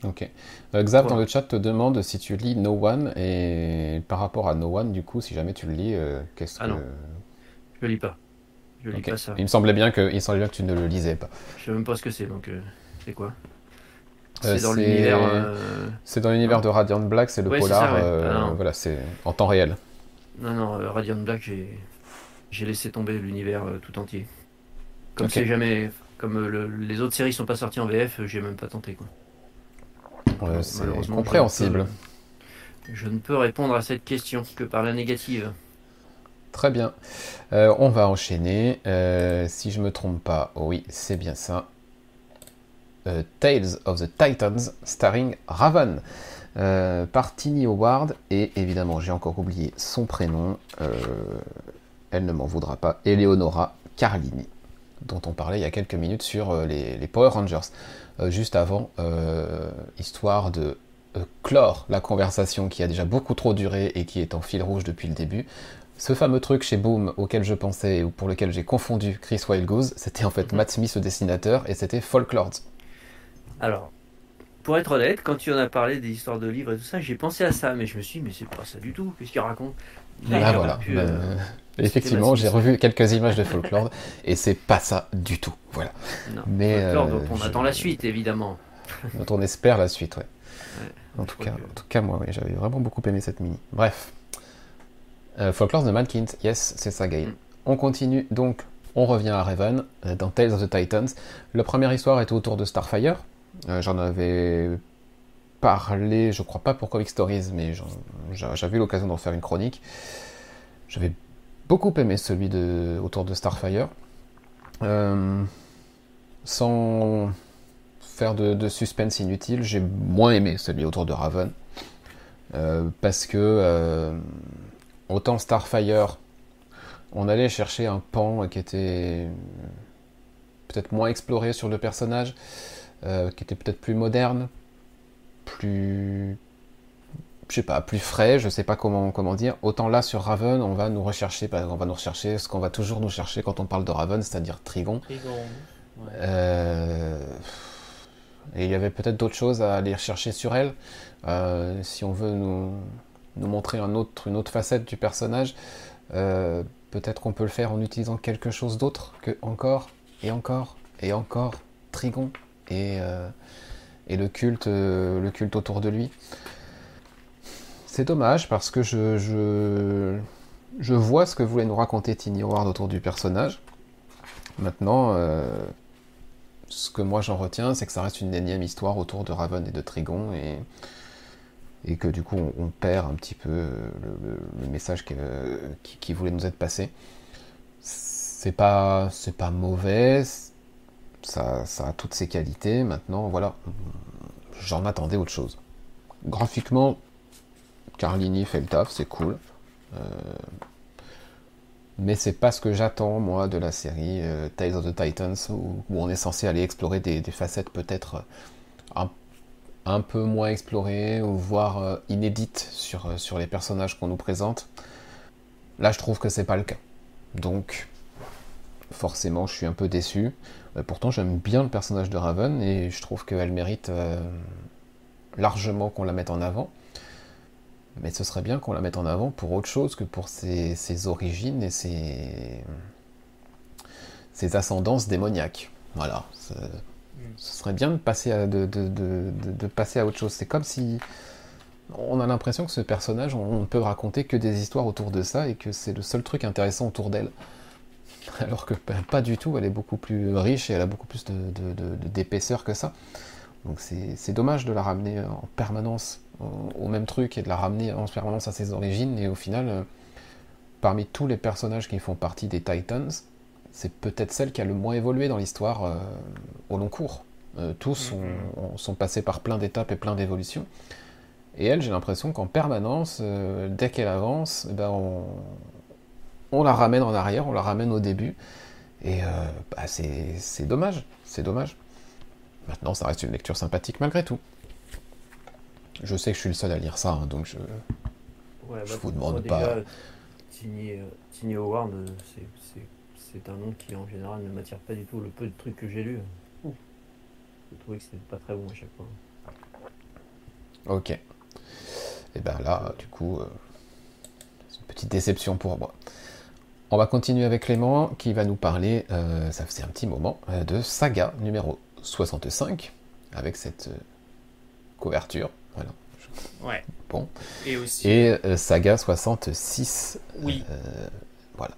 Ok. Xav dans le chat te demande si tu lis No One et par rapport à No One, du coup, si jamais tu le lis, qu'est-ce ah que. Je lis pas. Je lis pas ça. Il me semblait bien que, il semblait bien que tu ne le lisais pas. Je sais même pas ce que c'est, donc euh, c'est quoi? Euh, C'est dans l'univers. Euh, c'est dans l'univers de Radiant Black, c'est le polar. Ah, voilà, c'est en temps réel. Non, non, Radiant Black, j'ai j'ai laissé tomber l'univers tout entier. Comme c'est jamais, comme les autres séries sont pas sorties en VF, j'ai même pas tenté quoi. C'est compréhensible. je ne peux répondre à cette question que par la négative. Très bien. Euh, on va enchaîner. Euh, si je me trompe pas, oui, c'est bien ça. Euh, Tales of the Titans, starring Raven, par Tini Howard. Et évidemment, j'ai encore oublié son prénom. elle ne m'en voudra pas. Eleonora Carlini, dont on parlait il y a quelques minutes sur les, les, Power Rangers. Juste avant, histoire de clore la conversation qui a déjà beaucoup trop duré et qui est en fil rouge depuis le début. Ce fameux truc chez Boom auquel je pensais ou pour lequel j'ai confondu Chris Wildgoose, c'était en fait Matt Smith le dessinateur et c'était Folklords. Alors, pour être honnête, quand tu en as parlé des histoires de livres et tout ça, j'ai pensé à ça, mais je me suis dit, mais c'est pas ça du tout, qu'est-ce qu'il raconte? Ah voilà. Ben, euh, effectivement, j'ai revu quelques images de Folklore et c'est pas ça du tout. Voilà. mais Folklore, euh, on attend la suite, évidemment. dont on espère la suite, ouais. en, tout cas, en tout cas, moi, j'avais vraiment beaucoup aimé cette mini. Bref. Euh, Folklore de Malkint, yes, c'est ça, Gail. Mm. On continue donc, on revient à Raven, euh, dans Tales of the Titans. La première histoire était autour de Starfire. Euh, j'en avais parlé, je crois pas pour Comic Stories, mais j'avais eu l'occasion d'en faire une chronique. J'avais beaucoup aimé celui de, autour de Starfire. sans faire de, suspense inutile, j'ai moins aimé celui autour de Raven. parce que autant Starfire, on allait chercher un pan qui était peut-être moins exploré sur le personnage, euh, qui était peut-être plus moderne, plus je sais pas, plus frais, je sais pas comment, comment dire. Autant là sur Raven, on va nous rechercher, on va nous rechercher ce qu'on va toujours nous chercher quand on parle de Raven, c'est-à-dire Trigon. Trigon. Euh, et il y avait peut-être d'autres choses à aller chercher sur elle. Euh, si on veut nous, nous montrer un autre, une autre facette du personnage, euh, peut-être qu'on peut le faire en utilisant quelque chose d'autre que encore et encore et encore Trigon et, et le culte, le culte autour de lui. C'est dommage parce que je, vois ce que voulait nous raconter Tiny Howard autour du personnage. Maintenant, euh, ce que moi j'en retiens, c'est que ça reste une énième histoire autour de Raven et de Trigon et, que du coup on, perd un petit peu le, message qui, voulait nous être passé. C'est pas, c'est pas mauvais, ça a toutes ses qualités. Maintenant, voilà, j'en attendais autre chose. Graphiquement, Carlini fait le taf, c'est cool. Euh, mais c'est pas ce que j'attends moi de la série euh, Tales of the Titans où, on est censé aller explorer des, facettes peut-être un, peu moins explorées voire euh, inédites sur, sur les personnages qu'on nous présente. Là je trouve que c'est pas le cas. Donc forcément je suis un peu déçu. pourtant j'aime bien le personnage de Raven et je trouve qu'elle mérite largement qu'on la mette en avant mais ce serait bien qu'on la mette en avant pour autre chose que pour ses, origines et ses, ses, ascendances démoniaques. Voilà. Ce serait bien de passer à, de, de, de, passer à autre chose. C'est comme si on a l'impression que ce personnage, on ne peut raconter que des histoires autour de ça et que c'est le seul truc intéressant autour d'elle. Alors que pas du tout, elle est beaucoup plus riche et elle a beaucoup plus d'épaisseur que ça. Donc c'est dommage de la ramener en permanence au, même truc et de la ramener en permanence à ses origines. Et au final, euh, parmi tous les personnages qui font partie des Titans, c'est peut-être celle qui a le moins évolué dans l'histoire euh, au long cours. Euh, tous mm-hmm. sont passés par plein d'étapes et plein d'évolutions. Et elle, j'ai l'impression qu'en permanence, dès qu'elle avance, eh ben on, on, la ramène en arrière, on la ramène au début. Et bah c'est dommage, c'est dommage. Maintenant, ça reste une lecture sympathique malgré tout. Je sais que je suis le seul à lire ça, hein, donc je, ouais, je bah, vous demande pas. Tiny, euh, Howard, euh, c'est un nom qui en général ne m'attire pas du tout. Le peu de trucs que j'ai lu, je trouvais que c'était pas très bon à chaque fois. Ok. Et ben là, du coup, euh, c'est une petite déception pour moi. On va continuer avec Clément qui va nous parler, ça faisait un petit moment, de Saga numéro 65, avec cette couverture voilà. Ouais. Bon. Et aussi. Et euh, Saga 66. Oui. Euh, voilà.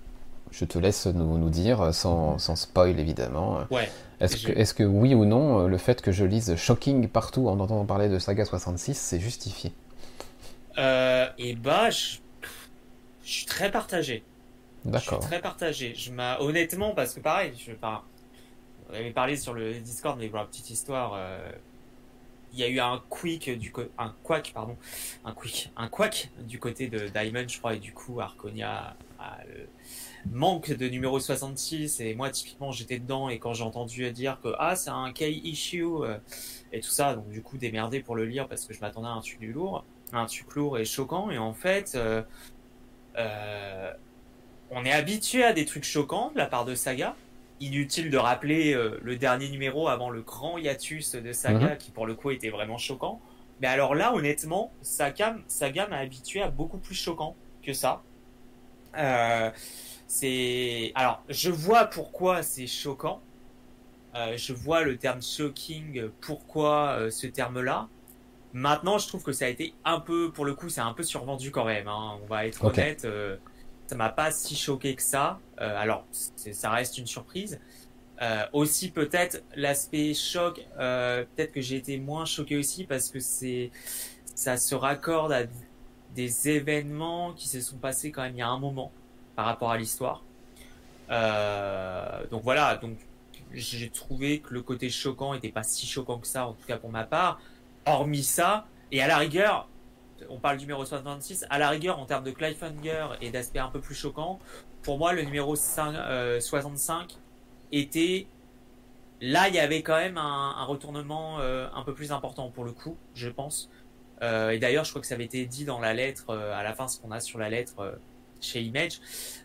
Je te laisse nous, nous dire, sans, sans, spoil évidemment. Ouais. Est-ce que, est que, oui ou non, le fait que je lise Shocking partout en entendant parler de Saga 66, c'est justifié? Euh, Et bah, je, je, suis très partagé. D'accord. Je suis très partagé. Je honnêtement, parce que pareil, je, on avait parlé sur le Discord, mais voilà, petite histoire. Il y a eu un quick du un quack pardon un quick un quack du côté de Diamond je crois et du coup Arconia a le manque de numéro 66 et moi typiquement j'étais dedans et quand j'ai entendu dire que ah c'est un key issue euh, et tout ça donc du coup démerdé pour le lire parce que je m'attendais à un truc lourd un truc lourd et choquant et en fait euh, euh, on est habitué à des trucs choquants de la part de Saga inutile de rappeler euh, le dernier numéro avant le grand hiatus de Saga, mhm. qui pour le coup était vraiment choquant. Mais alors là, honnêtement, Saga, Saga m'a habitué à beaucoup plus choquant que ça. Euh, c'est alors, je vois pourquoi c'est choquant. Euh, je vois le terme shocking, pourquoi ce terme-là. Maintenant, je trouve que ça a été un peu, pour le coup, c'est un peu survendu quand même. Hein. On va être honnête ça m'a pas si choqué que ça. Euh, alors, ça reste une surprise. Euh, aussi peut-être l'aspect choc, euh, peut-être que j'ai été moins choqué aussi parce que c'est ça se raccorde à des événements qui se sont passés quand même il y a un moment par rapport à l'histoire. donc voilà, donc j'ai trouvé que le côté choquant était pas si choquant que ça, en tout cas pour ma part. Hormis ça, et à la rigueur, on parle du numéro 66, à la rigueur en termes de cliffhanger et d'aspect un peu plus choquant, pour moi le numéro 65 euh, était là, il y avait quand même un, retournement un peu plus important pour le coup, je pense. et d'ailleurs, je crois que ça avait été dit dans la lettre, à la fin, ce qu'on a sur la lettre chez Image,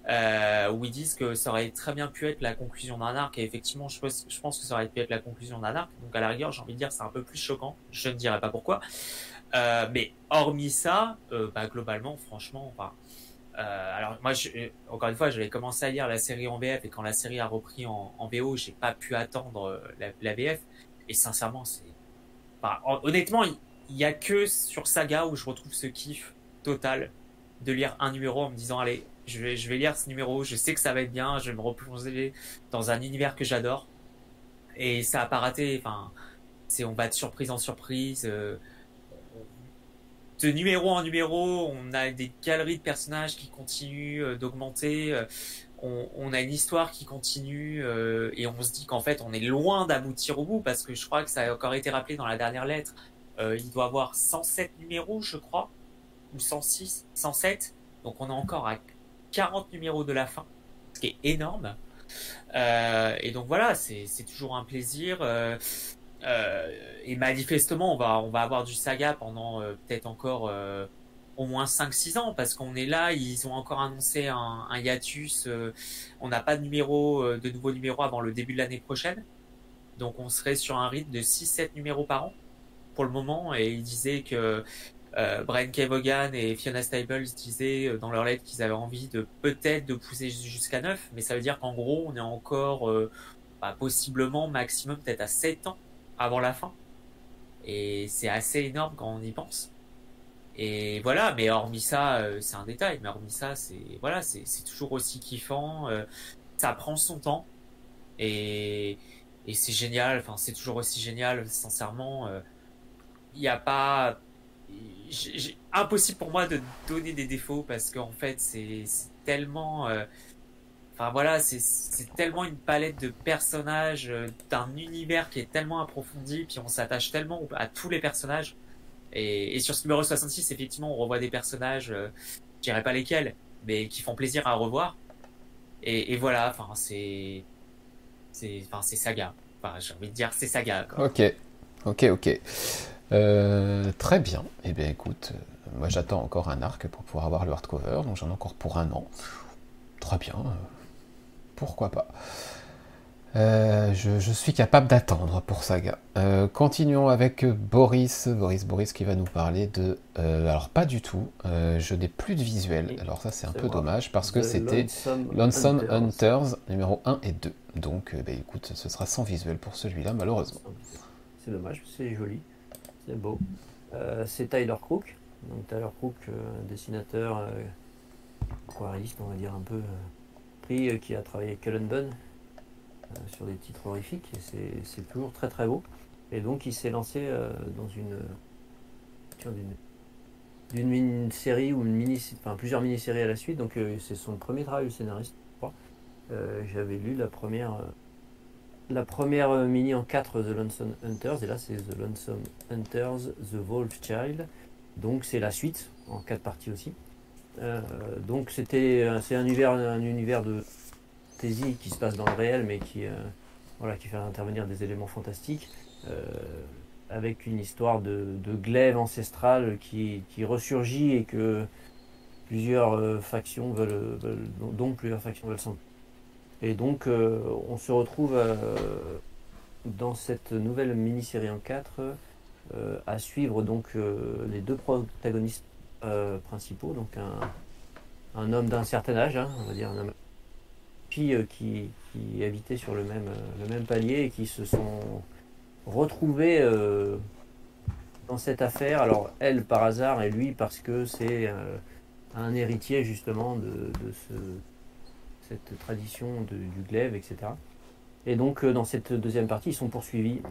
euh, où ils disent que ça aurait très bien pu être la conclusion d'un arc, et effectivement, je pense, je pense que ça aurait pu être la conclusion d'un arc, donc à la rigueur, j'ai envie de dire, c'est un peu plus choquant, je ne dirais pas pourquoi. Euh, mais hormis ça, euh, bah, globalement, franchement, enfin, euh, alors moi, je, encore une fois, j'avais commencé à lire la série en VF, et quand la série a repris en, en VO, j'ai pas pu attendre euh, la, VF, et sincèrement, c'est... Enfin, honnêtement, il y, y a que sur Saga où je retrouve ce kiff total de lire un numéro en me disant allez, je vais, je vais lire ce numéro, je sais que ça va être bien, je vais me replonger dans un univers que j'adore. Et ça a pas raté, enfin, c'est on va de surprise en surprise. Euh, de numéro en numéro, on a des galeries de personnages qui continuent euh, d'augmenter. Euh, on, a une histoire qui continue euh, et on se dit qu'en fait on est loin d'aboutir au bout parce que je crois que ça a encore été rappelé dans la dernière lettre. Euh, il doit avoir 107 numéros, je crois ou 106, 107. Donc on est encore à 40 numéros de la fin, ce qui est énorme. Euh, et donc voilà, c'est toujours un plaisir. Euh, et manifestement, on va, on va avoir du saga pendant euh, peut-être encore euh, au moins 5-6 ans, parce qu'on est là, ils ont encore annoncé un, un hiatus. on n'a pas de numéro, de nouveaux numéros avant le début de l'année prochaine. Donc on serait sur un rythme de 6-7 numéros par an pour le moment. Et ils disaient que euh, Brian Kevogan et Fiona Staples disaient euh, dans leur lettre qu'ils avaient envie de peut-être de pousser jusqu'à 9, mais ça veut dire qu'en gros, on est encore euh, bah, possiblement maximum peut-être à 7 ans avant la fin. Et c'est assez énorme quand on y pense. Et voilà, mais hormis ça, euh, c'est un détail, mais hormis ça, c'est voilà, c'est toujours aussi kiffant. Euh, ça prend son temps et, et c'est génial. Enfin, c'est toujours aussi génial, sincèrement. Il n'y a pas j'ai impossible pour moi de donner des défauts parce qu'en fait c'est tellement euh, enfin voilà c'est tellement une palette de personnages euh, d'un univers qui est tellement approfondi puis on s'attache tellement à tous les personnages et, sur ce numéro 66 effectivement on revoit des personnages euh, je dirais pas lesquels mais qui font plaisir à revoir et, voilà enfin c'est c'est enfin saga enfin j'ai envie de dire c'est saga ok ok ok euh, très bien. Eh bien, écoute, euh, moi j'attends encore un arc pour pouvoir avoir le hardcover, donc j'en ai encore pour un an. Très bien. Pourquoi pas euh, je, je, suis capable d'attendre pour Saga. Euh, continuons avec Boris. Boris, Boris qui va nous parler de. Euh, alors, pas du tout. je n'ai plus de visuel. Alors, ça, c'est un peu dommage parce que c'était Lonesome Hunters. Hunters numéro 1 et 2. Donc, bah, écoute, ce sera sans visuel pour celui-là, malheureusement. C'est dommage, c'est joli. C'est beau. C'est Tyler Crook. Donc Tyler Crook, dessinateur, aquarelliste, on va dire un peu pris, qui a travaillé avec Cullen Bunn sur des titres horrifiques. C'est toujours très très beau. Et donc il s'est lancé dans une d'une mini-série ou une mini, enfin plusieurs mini-séries à la suite. Donc c'est son premier travail de scénariste. J'avais lu la première la première mini en 4 The Lonesome Hunters, et là c'est The Lonesome Hunters, The Wolf Child. Donc c'est la suite, en 4 parties aussi. Euh, donc c'était c'est un univers, un univers de fantasy qui se passe dans le réel, mais qui, euh, voilà, qui fait intervenir des éléments fantastiques, euh, avec une histoire de, glaive ancestrale qui, qui, ressurgit et que plusieurs euh, factions veulent, dont plusieurs factions veulent s'en et donc, euh, on se retrouve euh, dans cette nouvelle mini-série en 4 euh, à suivre donc les deux protagonistes principaux, donc un, homme d'un certain âge, hein, on va dire un homme qui, qui habitaient sur le même, le même palier et qui se sont retrouvés dans cette affaire. Alors elle par hasard et lui parce que c'est un héritier justement de, de ce cette tradition du glaive, etc. Et donc euh, dans cette deuxième partie, ils sont poursuivis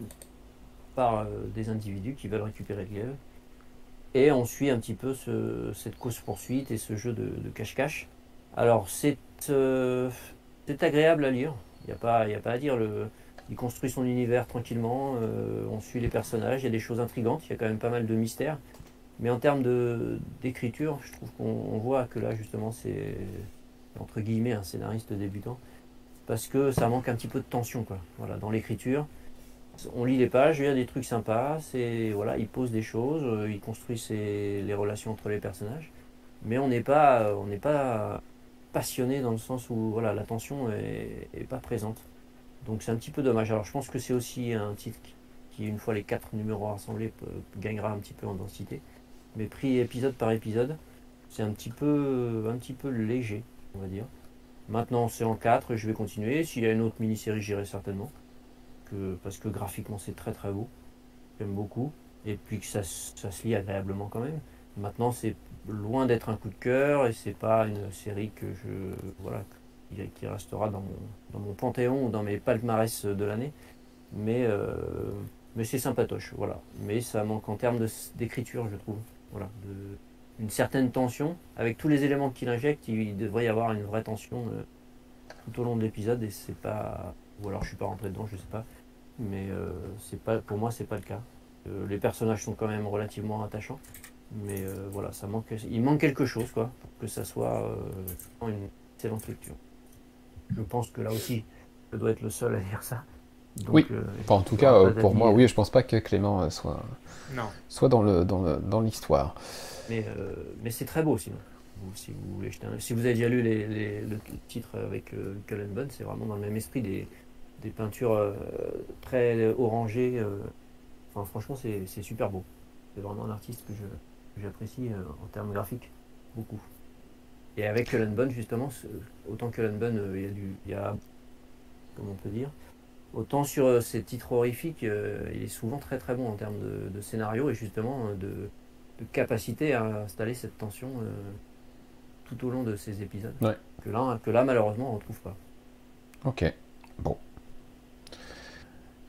par euh, des individus qui veulent récupérer le glaive. Et on suit un petit peu ce, cette course-poursuite et ce jeu de cache-cache. Alors c'est euh, agréable à lire, il n'y a, pas, a pas à dire. Il construit son univers tranquillement, euh, on suit les personnages, il y a des choses intrigantes, il y a quand même pas mal de mystères. Mais en termes d'écriture, je trouve qu'on voit que là justement c'est entre guillemets un scénariste débutant. parce que ça manque un petit peu de tension. Voilà, dans l'écriture. On lit les pages, il y a des trucs sympas, voilà, il pose des choses, euh, il construit les relations entre les personnages, mais on n'est pas, n'est pas passionné dans le sens où voilà, la tension est, pas présente. Donc c'est un petit peu dommage. Alors je pense que c'est aussi un titre qui, une fois les quatre numéros rassemblés, gagnera un petit peu en densité. Mais pris épisode par épisode, c'est un petit peu, un petit peu léger, on va dire. Maintenant c'est en 4, je vais continuer. S'il y a une autre mini-série, j'irai certainement. Parce que graphiquement c'est très très beau. J'aime beaucoup. Et puis que ça, ça se lit agréablement quand même. Maintenant c'est loin d'être un coup de cœur et c'est pas une série que je. Voilà, qui, restera dans mon, dans mon panthéon ou dans mes palmarès de l'année. Mais, euh, mais c'est sympatoche, voilà. Mais ça manque en termes d'écriture, je trouve. Voilà, de, une certaine tension. Avec tous les éléments qu'il injecte, il devrait y avoir une vraie tension euh, tout au long de l'épisode et c'est pas. Ou alors je suis pas rentré dedans, je sais pas. Mais euh, c'est pas, pour moi, c'est pas le cas. Euh, les personnages sont quand même relativement attachants. Mais euh, voilà, ça manque, il manque quelque chose, quoi, pour que ça soit euh, une excellente lecture. Je pense que là aussi, je dois être le seul à dire ça. Donc, Oui. euh, Enfin, en tout cas, euh, pour moi, oui, je pense pas que Clément euh, soit, Non. soit dans le dans le- dans l'histoire. Mais, euh, mais c'est très beau sinon. Vous- si, vous voulez jeter un- si vous avez déjà lu les, les- le titre avec euh, Cullen Bunn, c'est vraiment dans le même esprit des, des peintures euh, très orangées. euh. Enfin, franchement, c'est super beau. C'est vraiment un artiste que que j'apprécie euh, en termes graphiques beaucoup. Et avec Cullen Bunn, justement, autant Cullen Bunn, il y a du. Il y a, comment on peut dire Autant sur ces titres horrifiques, il est souvent très très bon en termes de, de scénario et justement de, de capacité à installer cette tension tout au long de ces épisodes. Ouais. Que, là, que là, malheureusement, on ne retrouve pas. Ok, bon.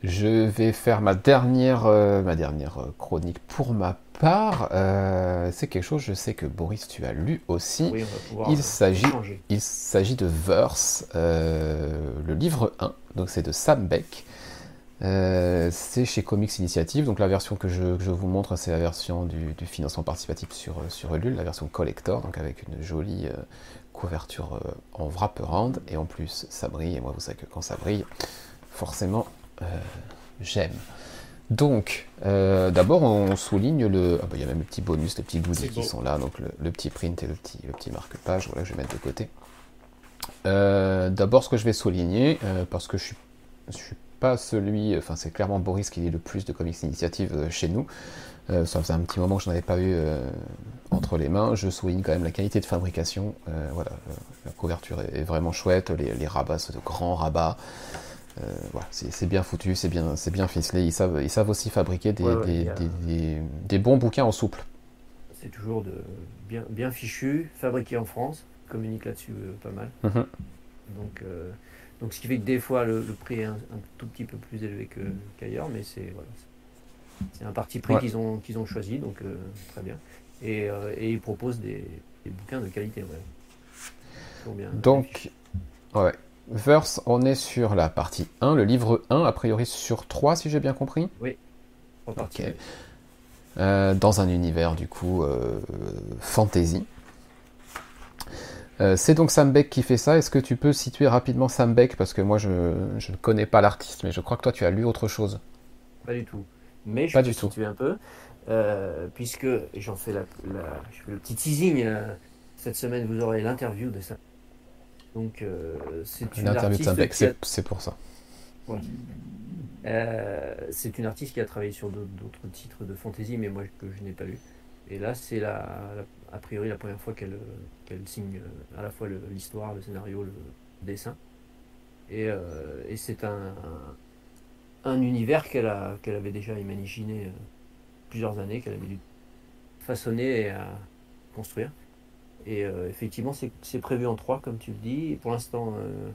Je vais faire ma dernière, euh, ma dernière euh, chronique pour ma part. Euh, c'est quelque chose, je sais que Boris, tu as lu aussi. Oui, on va pouvoir Il s'agit. Il s'agit de Verse, euh, le livre 1, donc c'est de Sam Beck. C'est chez Comics Initiative, donc la version que je, que je vous montre, c'est la version du, du financement participatif sur, sur Ulule, la version collector, donc avec une jolie couverture en wraparound, et en plus ça brille, et moi vous savez que quand ça brille, forcément euh, j'aime. Donc, euh, d'abord on souligne le... Ah bah il y a même le petit bonus, les petits goodies qui sont là, donc le, le petit print et le petit, le petit marque-page, voilà, que je vais mettre de côté. Euh, D'abord, ce que je vais souligner, parce que je suis, je suis pas celui, enfin c'est clairement Boris qui lit le plus de comics initiative chez nous. Ça faisait un petit moment que je n'en avais pas eu entre les mains. Je souligne quand même la qualité de fabrication. Voilà, la couverture est, est vraiment chouette, les, les rabats, c'est de grands rabats. Euh, voilà, c'est bien foutu, c'est bien, c'est bien ficelé. Ils savent, ils savent aussi fabriquer des, Ouais, ouais, des, il y a- des- des- des bons bouquins en souple. C'est toujours de, bien, bien fichu, fabriqué en France. Ils communiquent là-dessus euh, pas mal. Mhm. Donc, euh, donc, ce qui fait que des fois, le, le prix est un, un tout petit peu plus élevé qu'ailleurs, mais c'est voilà, c'est- c'est un parti pris Ouais. qu'ils ont, qu'ils ont choisi, donc très bien. Et, et ils proposent des, bouquins de qualité. Bien- Donc, ouais. Verse, on est sur la partie 1, le livre 1, a priori sur 3, si j'ai bien compris. Ok. ouais. Euh, dans un univers du coup euh, fantasy. Euh, c'est donc Sam Beck qui fait ça. Est-ce que tu peux situer rapidement Sam Beck? Parce que moi je, je ne connais pas l'artiste, mais je crois que toi tu as lu autre chose. Pas du tout. Mais je Pas peux du tout. situer un peu, puisque j'en fais la, la- je fais le petit teasing. cette semaine, vous aurez l'interview de ça. Donc, euh, c'est une Une interview de Sam Beck, artiste qui a- c'est pour ça. Euh, c'est une artiste qui a travaillé sur d'autres titres de fantasy, mais moi que je n'ai pas lu. Et là, c'est la, la- a priori la première fois qu'elle qu'elle signe euh, à la fois l'histoire, le, scénario, le dessin. Et, euh, et c'est un, un, un univers qu'elle a- qu'elle avait déjà imaginé plusieurs années, qu'elle avait dû façonner et à construire. Et euh, effectivement, c'est prévu en trois, comme tu le dis. Et pour l'instant, euh,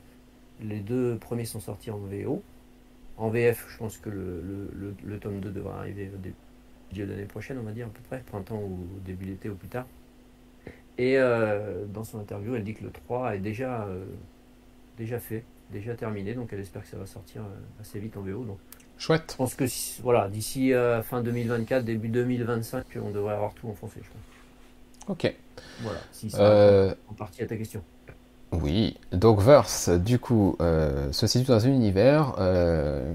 les deux premiers sont sortis en VO. En VF, je pense que le, le, le, le tome 2 devra arriver au dé- milieu d'année prochaine, on va dire à peu près, printemps ou début d'été ou plus tard. Et euh, dans son interview, elle dit que le 3 est déjà, déjà fait, déjà terminé, donc elle espère que ça va sortir assez vite en VO. Donc Chouette. je pense que voilà, d'ici euh, fin 2024, début 2025, on devrait avoir tout en français, je pense. Ok. Voilà, si ça Euh, en partie à ta question. Oui, donc Verse, du coup, euh, se situe dans un univers euh,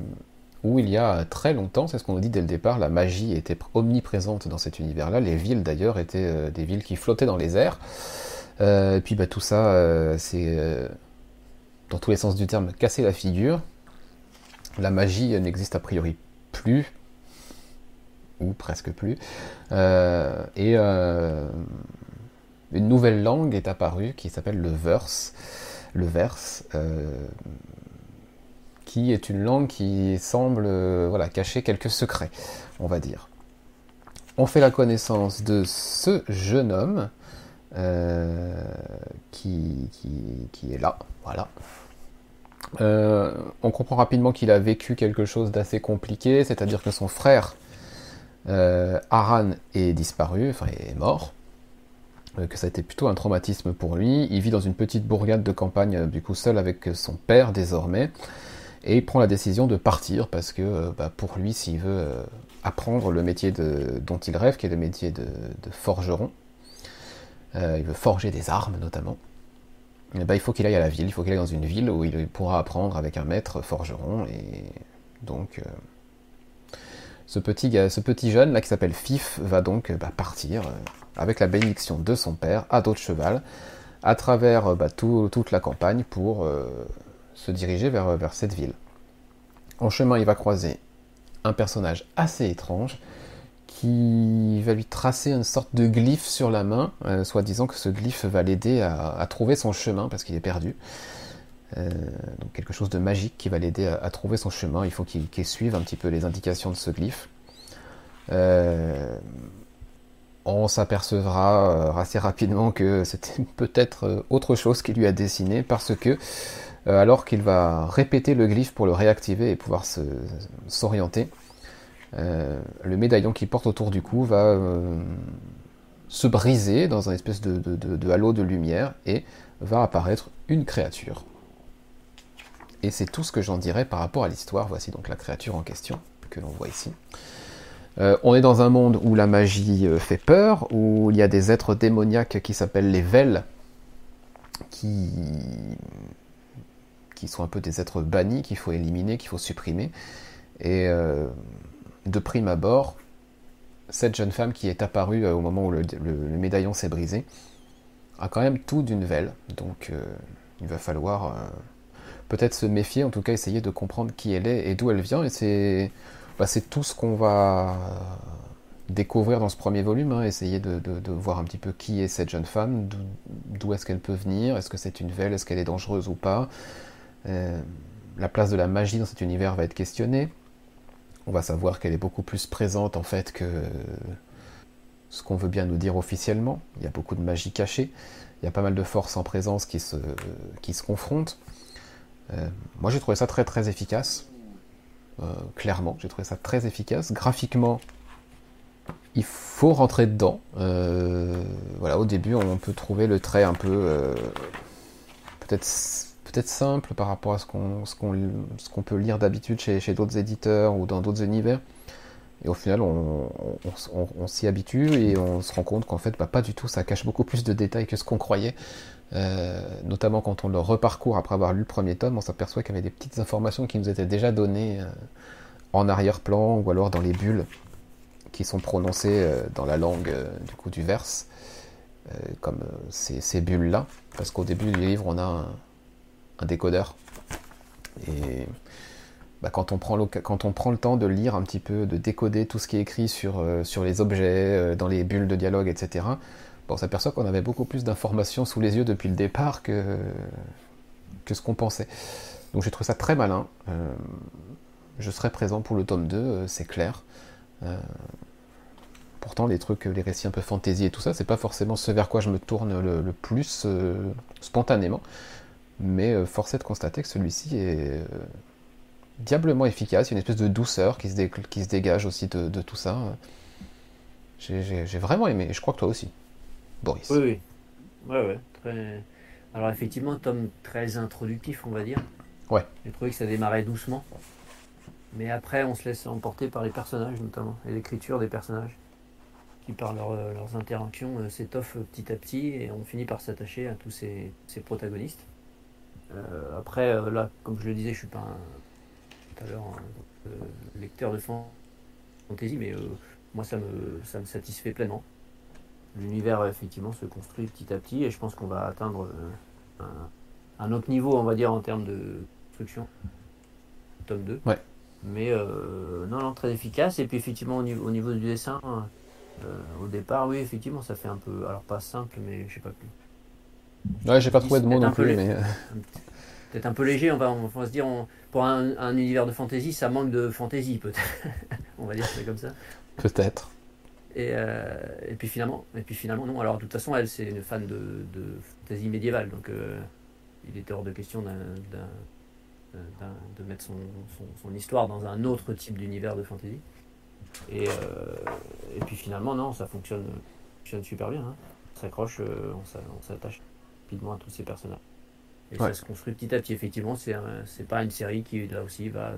où il y a très longtemps, c'est ce qu'on nous dit dès le départ, la magie était omniprésente dans cet univers-là. Les villes, d'ailleurs, étaient des villes qui flottaient dans les airs. et puis, bah, tout ça, c'est, dans tous les sens du terme, casser la figure. La magie n'existe a priori plus, ou presque plus. et une nouvelle langue est apparue qui s'appelle le verse, le verse, euh, qui est une langue qui semble euh, voilà, cacher quelques secrets, on va dire. On fait la connaissance de ce jeune homme euh, qui, qui, est là, voilà. on comprend rapidement qu'il a vécu quelque chose d'assez compliqué, c'est-à-dire que son frère Aran est disparu, enfin est mort. Euh, que ça a été plutôt un traumatisme pour lui. Il vit dans une petite bourgade de campagne, euh, du coup seul avec son père désormais, et il prend la décision de partir parce que euh, bah, pour lui, s'il veut apprendre le métier dont il rêve, qui est le métier de, forgeron, il veut forger des armes notamment. Et bah, il faut qu'il aille à la ville, il faut qu'il aille dans une ville où il pourra apprendre avec un maître forgeron. Et donc, ce, petit, jeune là qui s'appelle Fif va donc bah, partir avec la bénédiction de son père, à dos de cheval, à travers euh, bah, toute la campagne pour euh, se diriger vers, cette ville. En chemin, il va croiser un personnage assez étrange qui va lui tracer une sorte de glyphe sur la main, euh, soit disant que ce glyphe va l'aider à, trouver son chemin parce qu'il est perdu. Donc quelque chose de magique qui va l'aider à, trouver son chemin. Il faut qu'il suive un petit peu les indications de ce glyphe on s'apercevra euh, assez rapidement que c'était peut-être euh, autre chose qui lui a dessiné parce que euh, alors qu'il va répéter le glyphe pour le réactiver et pouvoir s'orienter, le médaillon qu'il porte autour du cou va se briser dans un espèce de, halo de lumière et va apparaître une créature. Et c'est tout ce que j'en dirais par rapport à l'histoire. Voici donc la créature en question que l'on voit ici. Euh, on est dans un monde où la magie euh, fait peur, où il y a des êtres démoniaques qui s'appellent les Vels, qui... qui sont un peu des êtres bannis qu'il faut éliminer, qu'il faut supprimer. Et euh, de prime abord, cette jeune femme qui est apparue au moment où le, médaillon s'est brisé a quand même tout d'une Velle. Donc il va falloir peut-être se méfier, en tout cas essayer de comprendre qui elle est et d'où elle vient. Et c'est bah, tout ce qu'on va découvrir dans ce premier volume, hein, essayer de, voir un petit peu qui est cette jeune femme, d'où est-ce qu'elle peut venir, est-ce que c'est une velle, est-ce qu'elle est dangereuse ou pas. Euh, la place de la magie dans cet univers va être questionnée. On va savoir qu'elle est beaucoup plus présente en fait que ce qu'on veut bien nous dire officiellement. Il y a beaucoup de magie cachée, il y a pas mal de forces en présence qui se, qui se confrontent. Euh, moi j'ai trouvé ça très très efficace. Euh, clairement. J'ai trouvé ça très efficace. Graphiquement, il faut rentrer dedans. Euh, voilà, au début, on peut trouver le trait un peu peut-être peut-être simple par rapport à ce qu'on peut lire d'habitude chez, chez d'autres éditeurs ou dans d'autres univers. Et au final, on, s'y habitue et on se rend compte qu'en fait, bah, pas du tout, ça cache beaucoup plus de détails que ce qu'on croyait. Notamment quand on le reparcourt après avoir lu le premier tome, on s'aperçoit qu'il y avait des petites informations qui nous étaient déjà données en arrière-plan ou alors dans les bulles qui sont prononcées euh, dans la langue euh, du coup du verse, euh, comme ces, bulles-là, parce qu'au début du livre on a un, décodeur. Et bah, quand, on prend quand on prend le temps de lire un petit peu, de décoder tout ce qui est écrit sur, sur les objets, dans les bulles de dialogue, etc., on s'aperçoit qu'on avait beaucoup plus d'informations sous les yeux depuis le départ que, que ce qu'on pensait. Donc j'ai trouvé ça très malin je serai présent pour le tome 2, euh, c'est clair. Euh, pourtant, les trucs, les récits un peu fantasy et tout ça, c'est pas forcément ce vers quoi je me tourne le, plus euh, spontanément. Mais force est de constater que celui-ci est diablement efficace. Il y a une espèce de douceur qui se, qui se dégage aussi de, tout ça. J'ai vraiment aimé, et je crois que toi aussi, Boris. Oui, oui. Ouais, ouais. Très... Alors, effectivement, tome très introductif, on va dire. Ouais. J'ai trouvé que ça démarrait doucement. Mais après, on se laisse emporter par les personnages, notamment, et l'écriture des personnages, qui par leurs interactions s'étoffent petit à petit et on finit par s'attacher à tous ces, ces protagonistes. après, là, comme je le disais, je suis pas un, tout à l'heure un lecteur de fantasy, mais moi ça me, ça me satisfait pleinement. L'univers effectivement se construit petit à petit et je pense qu'on va atteindre un, un, autre niveau, on va dire, en termes de construction. Tome 2. Ouais. Mais euh, non, non, très efficace. Et puis effectivement, au niveau, au niveau du dessin, euh, au départ, oui, effectivement, ça fait un peu, alors pas simple, mais je sais pas plus. Ouais, j'ai pas trouvé de mots non plus, mais. Euh. Peut-être un peu léger, on va, on va se dire, pour un, un, univers de fantasy, ça manque de fantasy, peut-être. on va dire c'est comme ça. Peut-être. Et, et, puis finalement, et puis finalement, non. Alors de toute façon, elle, c'est une fan de, de fantasy médiévale, donc il était hors de question d'un de mettre son, son, histoire dans un autre type d'univers de fantasy. Et, euh, et puis finalement, non, ça fonctionne, fonctionne super bien. Hein. On s'accroche, euh, on s'attache rapidement à tous ces personnages. Et ça se construit petit à petit. Effectivement, c'est pas une série qui, là aussi, va euh,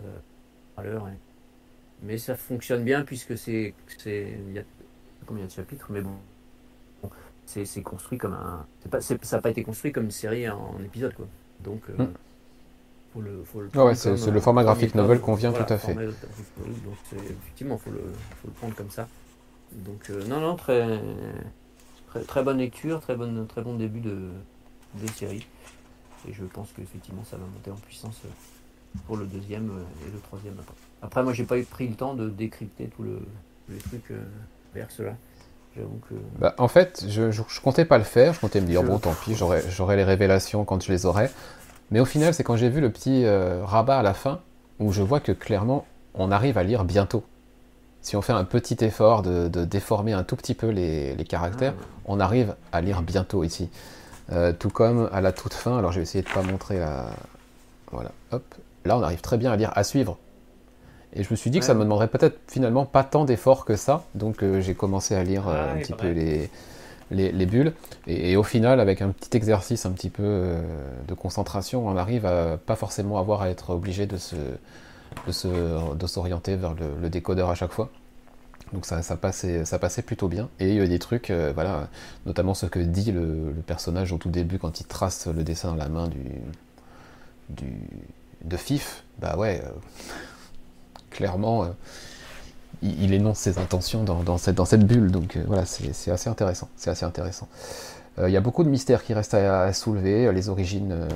à l'heure. Mais ça fonctionne bien puisque c'est. Il y a combien de chapitres Mais bon. C'est construit comme un. Pas, ça n'a pas été construit comme une série en, épisode, quoi. Donc. Mm ouais, c'est le format graphique novel convient tout à fait. Donc, effectivement, il faut le, faut le, prendre comme ça. Donc, euh, non, non, très, très, très, bonne lecture, très, bonne, très bon début de, de série. Et je pense qu'effectivement, ça va monter en puissance euh, pour le deuxième euh, et le troisième après. Après, moi, j'ai pas eu pris le temps de décrypter tout le, les trucs vers cela. Que... Bah, en fait, je, je, je, comptais pas le faire, je comptais me dire, bon, tant pis, j'aurai les révélations quand je les aurai. Mais au final, c'est quand j'ai vu le petit euh, rabat à la fin, où je vois que clairement, on arrive à lire bientôt. Si on fait un petit effort de, déformer un tout petit peu les, caractères, ah. on arrive à lire bientôt ici. Euh, tout comme à la toute fin, alors je vais essayer de pas montrer la... Voilà, hop. Là, on arrive très bien à lire à suivre. Et je me suis dit que ça me demanderait peut-être finalement pas tant d'efforts que ça. Donc euh, j'ai commencé à lire ah un petit peu les, les, bulles. Et, au final, avec un petit exercice un petit peu euh, de concentration, on arrive à pas forcément avoir à être obligé de se de s'orienter vers le, décodeur à chaque fois. Donc ça, ça, passait, ça passait plutôt bien. Et il y a des trucs, euh, voilà, notamment ce que dit le, personnage au tout début quand il trace le dessin dans la main du, du de Fif. Bah ouais, euh, clairement, il, énonce ses intentions dans, cette, bulle. Donc euh, voilà, c'est assez intéressant. C'est assez intéressant. Euh, il y a beaucoup de mystères qui restent à, soulever, les origines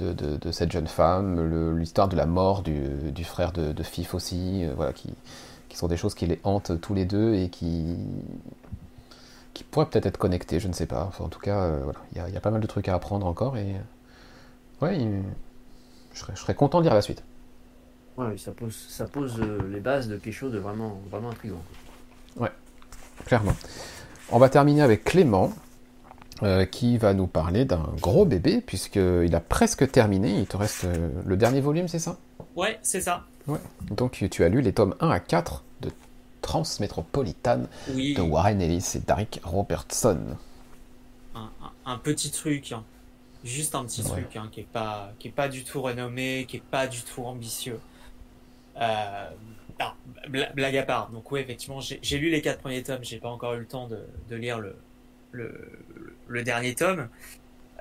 euh, de, cette jeune femme, l'histoire de la mort du, frère de, Fif aussi, voilà, qui, sont des choses qui les hantent tous les deux et qui, pourraient peut-être être connectées, je ne sais pas. en tout cas, voilà, il y, a pas mal de trucs à apprendre encore et ouais, je serais content de lire la suite. Ouais, ça pose, ça pose euh, les bases de quelque chose de vraiment, vraiment intriguant. Ouais, clairement. On va terminer avec Clément, euh, qui va nous parler d'un gros bébé, puisqu'il a presque terminé. Il te reste euh, le dernier volume, c'est ça? Ouais, c'est ça. Ouais. Donc tu as lu les tomes 1 à 4 de Transmétropolitan de Warren Ellis et Derek Robertson. Un, petit truc, hein. juste un petit truc, hein, qui n'est pas, qui est pas du tout renommé, qui n'est pas du tout ambitieux. Euh, blague à part. Donc oui, effectivement, j'ai lu les quatre premiers tomes. J'ai pas encore eu le temps de, lire le, le, dernier tome.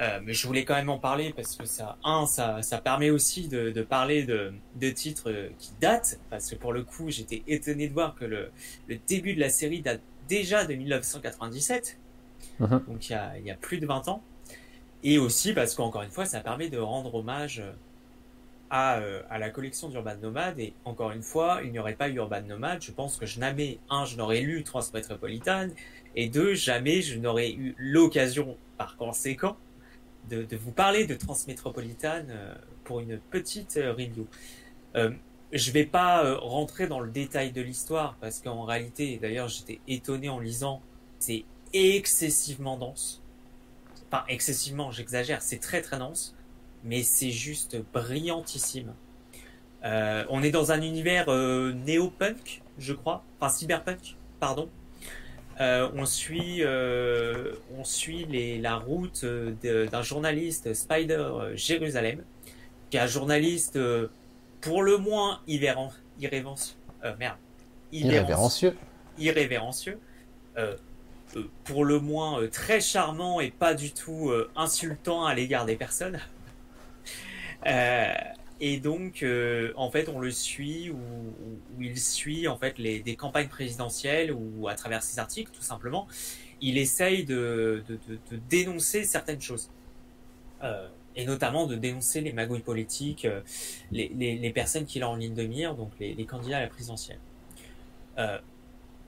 Euh, mais je voulais quand même en parler parce que ça, un, ça, ça permet aussi de, parler de, de, titres qui datent. Parce que pour le coup, j'étais étonné de voir que le, le début de la série date déjà de 1997. Uh-huh. Donc il y, a, il y a plus de 20 ans. Et aussi parce qu'encore une fois, ça permet de rendre hommage euh, à, la collection d'Urban Nomad. Et encore une fois, il n'y aurait pas eu Urban Nomad. Je pense que jamais, un, je n'aurais lu Transmétropolitane, et deux, jamais je n'aurais eu l'occasion, par conséquent, de, vous parler de Transmétropolitane euh, pour une petite euh, review. Euh, je vais pas rentrer dans le détail de l'histoire parce qu'en réalité, d'ailleurs, j'étais étonné en lisant, c'est excessivement dense. Enfin, excessivement, j'exagère, c'est très très dense mais c'est juste brillantissime. Euh, on est dans un univers euh, néo-punk, je crois, enfin cyberpunk, pardon. Euh, on suit, on suit les, la route d'un journaliste Spider Jérusalem, qui est un journaliste pour le moins irrévérencieux, irrévérencieux. irrévérencieux pour le moins très charmant et pas du tout insultant à l'égard des personnes. Et donc, en fait, on le suit ou, il suit en fait les, des campagnes présidentielles ou à travers ses articles, tout simplement, il essaye de, de dénoncer certaines choses et notamment de dénoncer les magouilles politiques, euh, les, les, les, personnes qu'il a en ligne de mire, donc les, les candidats à la présidentielle. Euh,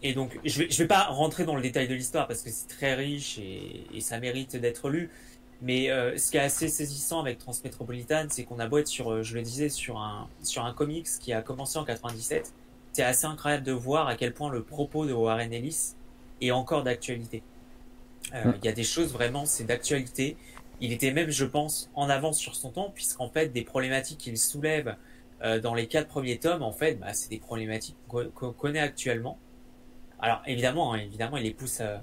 et donc, je vais, je vais pas rentrer dans le détail de l'histoire parce que c'est très riche et, et ça mérite d'être lu. Mais euh, ce qui est assez saisissant avec Transmétropolitane, c'est qu'on a beau être sur, euh, je le disais, sur un, sur un comics qui a commencé en 97. C'est assez incroyable de voir à quel point le propos de Warren Ellis est encore d'actualité. Euh, il y a des choses vraiment, c'est d'actualité il était même, je pense, en avance sur son temps, puisqu'en fait, des problématiques qu'il soulève euh, dans les quatre premiers tomes, en fait, bah, c'est des problématiques qu'on connaît actuellement. Alors évidemment, hein, évidemment, il les pousse, euh,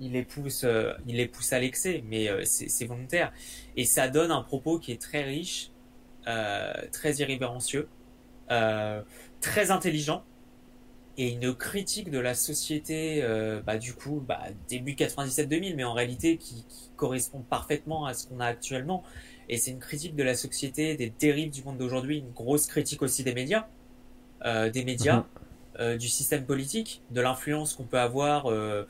il les pousse, euh, il les pousse à l'excès, mais c'est volontaire, et ça donne un propos qui est très riche, très irrévérencieux, très intelligent, et une critique de la société, euh, bah, du coup, bah, début 97-2000, mais en réalité qui, qui, correspond parfaitement à ce qu'on a actuellement. Et c'est une critique de la société, des dérives du monde d'aujourd'hui, une grosse critique aussi des médias, euh, des médias, euh, du système politique, de l'influence qu'on peut avoir, euh,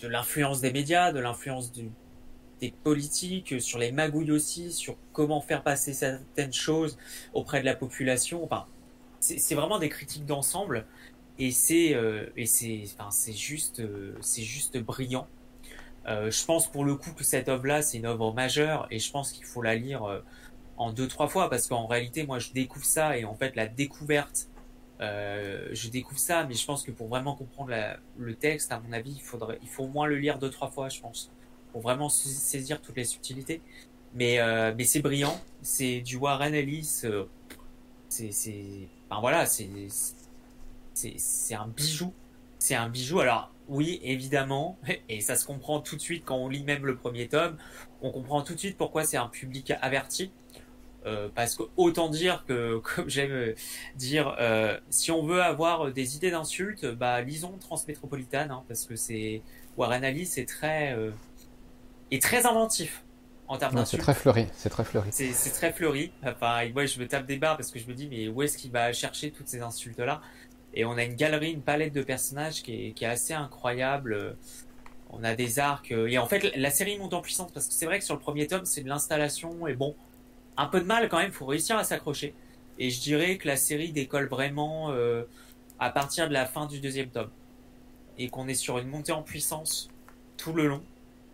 de, l'influence des médias, de l'influence des politiques, sur les magouilles aussi, sur comment faire passer certaines choses auprès de la population. Enfin, c'est vraiment des critiques d'ensemble et c'est euh, et c'est enfin c'est juste euh, c'est juste brillant. Euh, je pense pour le coup que cette œuvre là c'est une œuvre majeure et je pense qu'il faut la lire euh, en deux trois fois parce qu'en réalité moi je découvre ça et en fait la découverte euh, je découvre ça mais je pense que pour vraiment comprendre la, le texte à mon avis il faudrait il faut au moins le lire deux trois fois je pense pour vraiment saisir toutes les subtilités mais mais c'est brillant c'est du Warren Ellis c'est c'est enfin voilà c'est c'est un bijou. C'est un bijou. Alors, oui, évidemment, et ça se comprend tout de suite quand on lit même le premier tome, on comprend tout de suite pourquoi c'est un public averti. Euh, parce que autant dire que, comme j'aime dire, euh, si on veut avoir des idées d'insultes, bah lisons Transmétropolitane, hein, parce que c'est Warren Ellis est très euh, est très inventif en termes d'insultes. C'est très fleuri, c'est très fleuri. C'est très fleuri. Enfin, moi, je me tape des barres parce que je me dis, mais où est-ce qu'il va chercher toutes ces insultes là et on a une galerie, une palette de personnages qui est, qui est assez incroyable. On a des arcs. Euh, et en fait, la série monte en puissance parce que c'est vrai que sur le premier tome, c'est de l'installation. Et bon, un peu de mal quand même, faut réussir à s'accrocher. Et je dirais que la série décolle vraiment euh, à partir de la fin du deuxième tome. Et qu'on est sur une montée en puissance tout le long.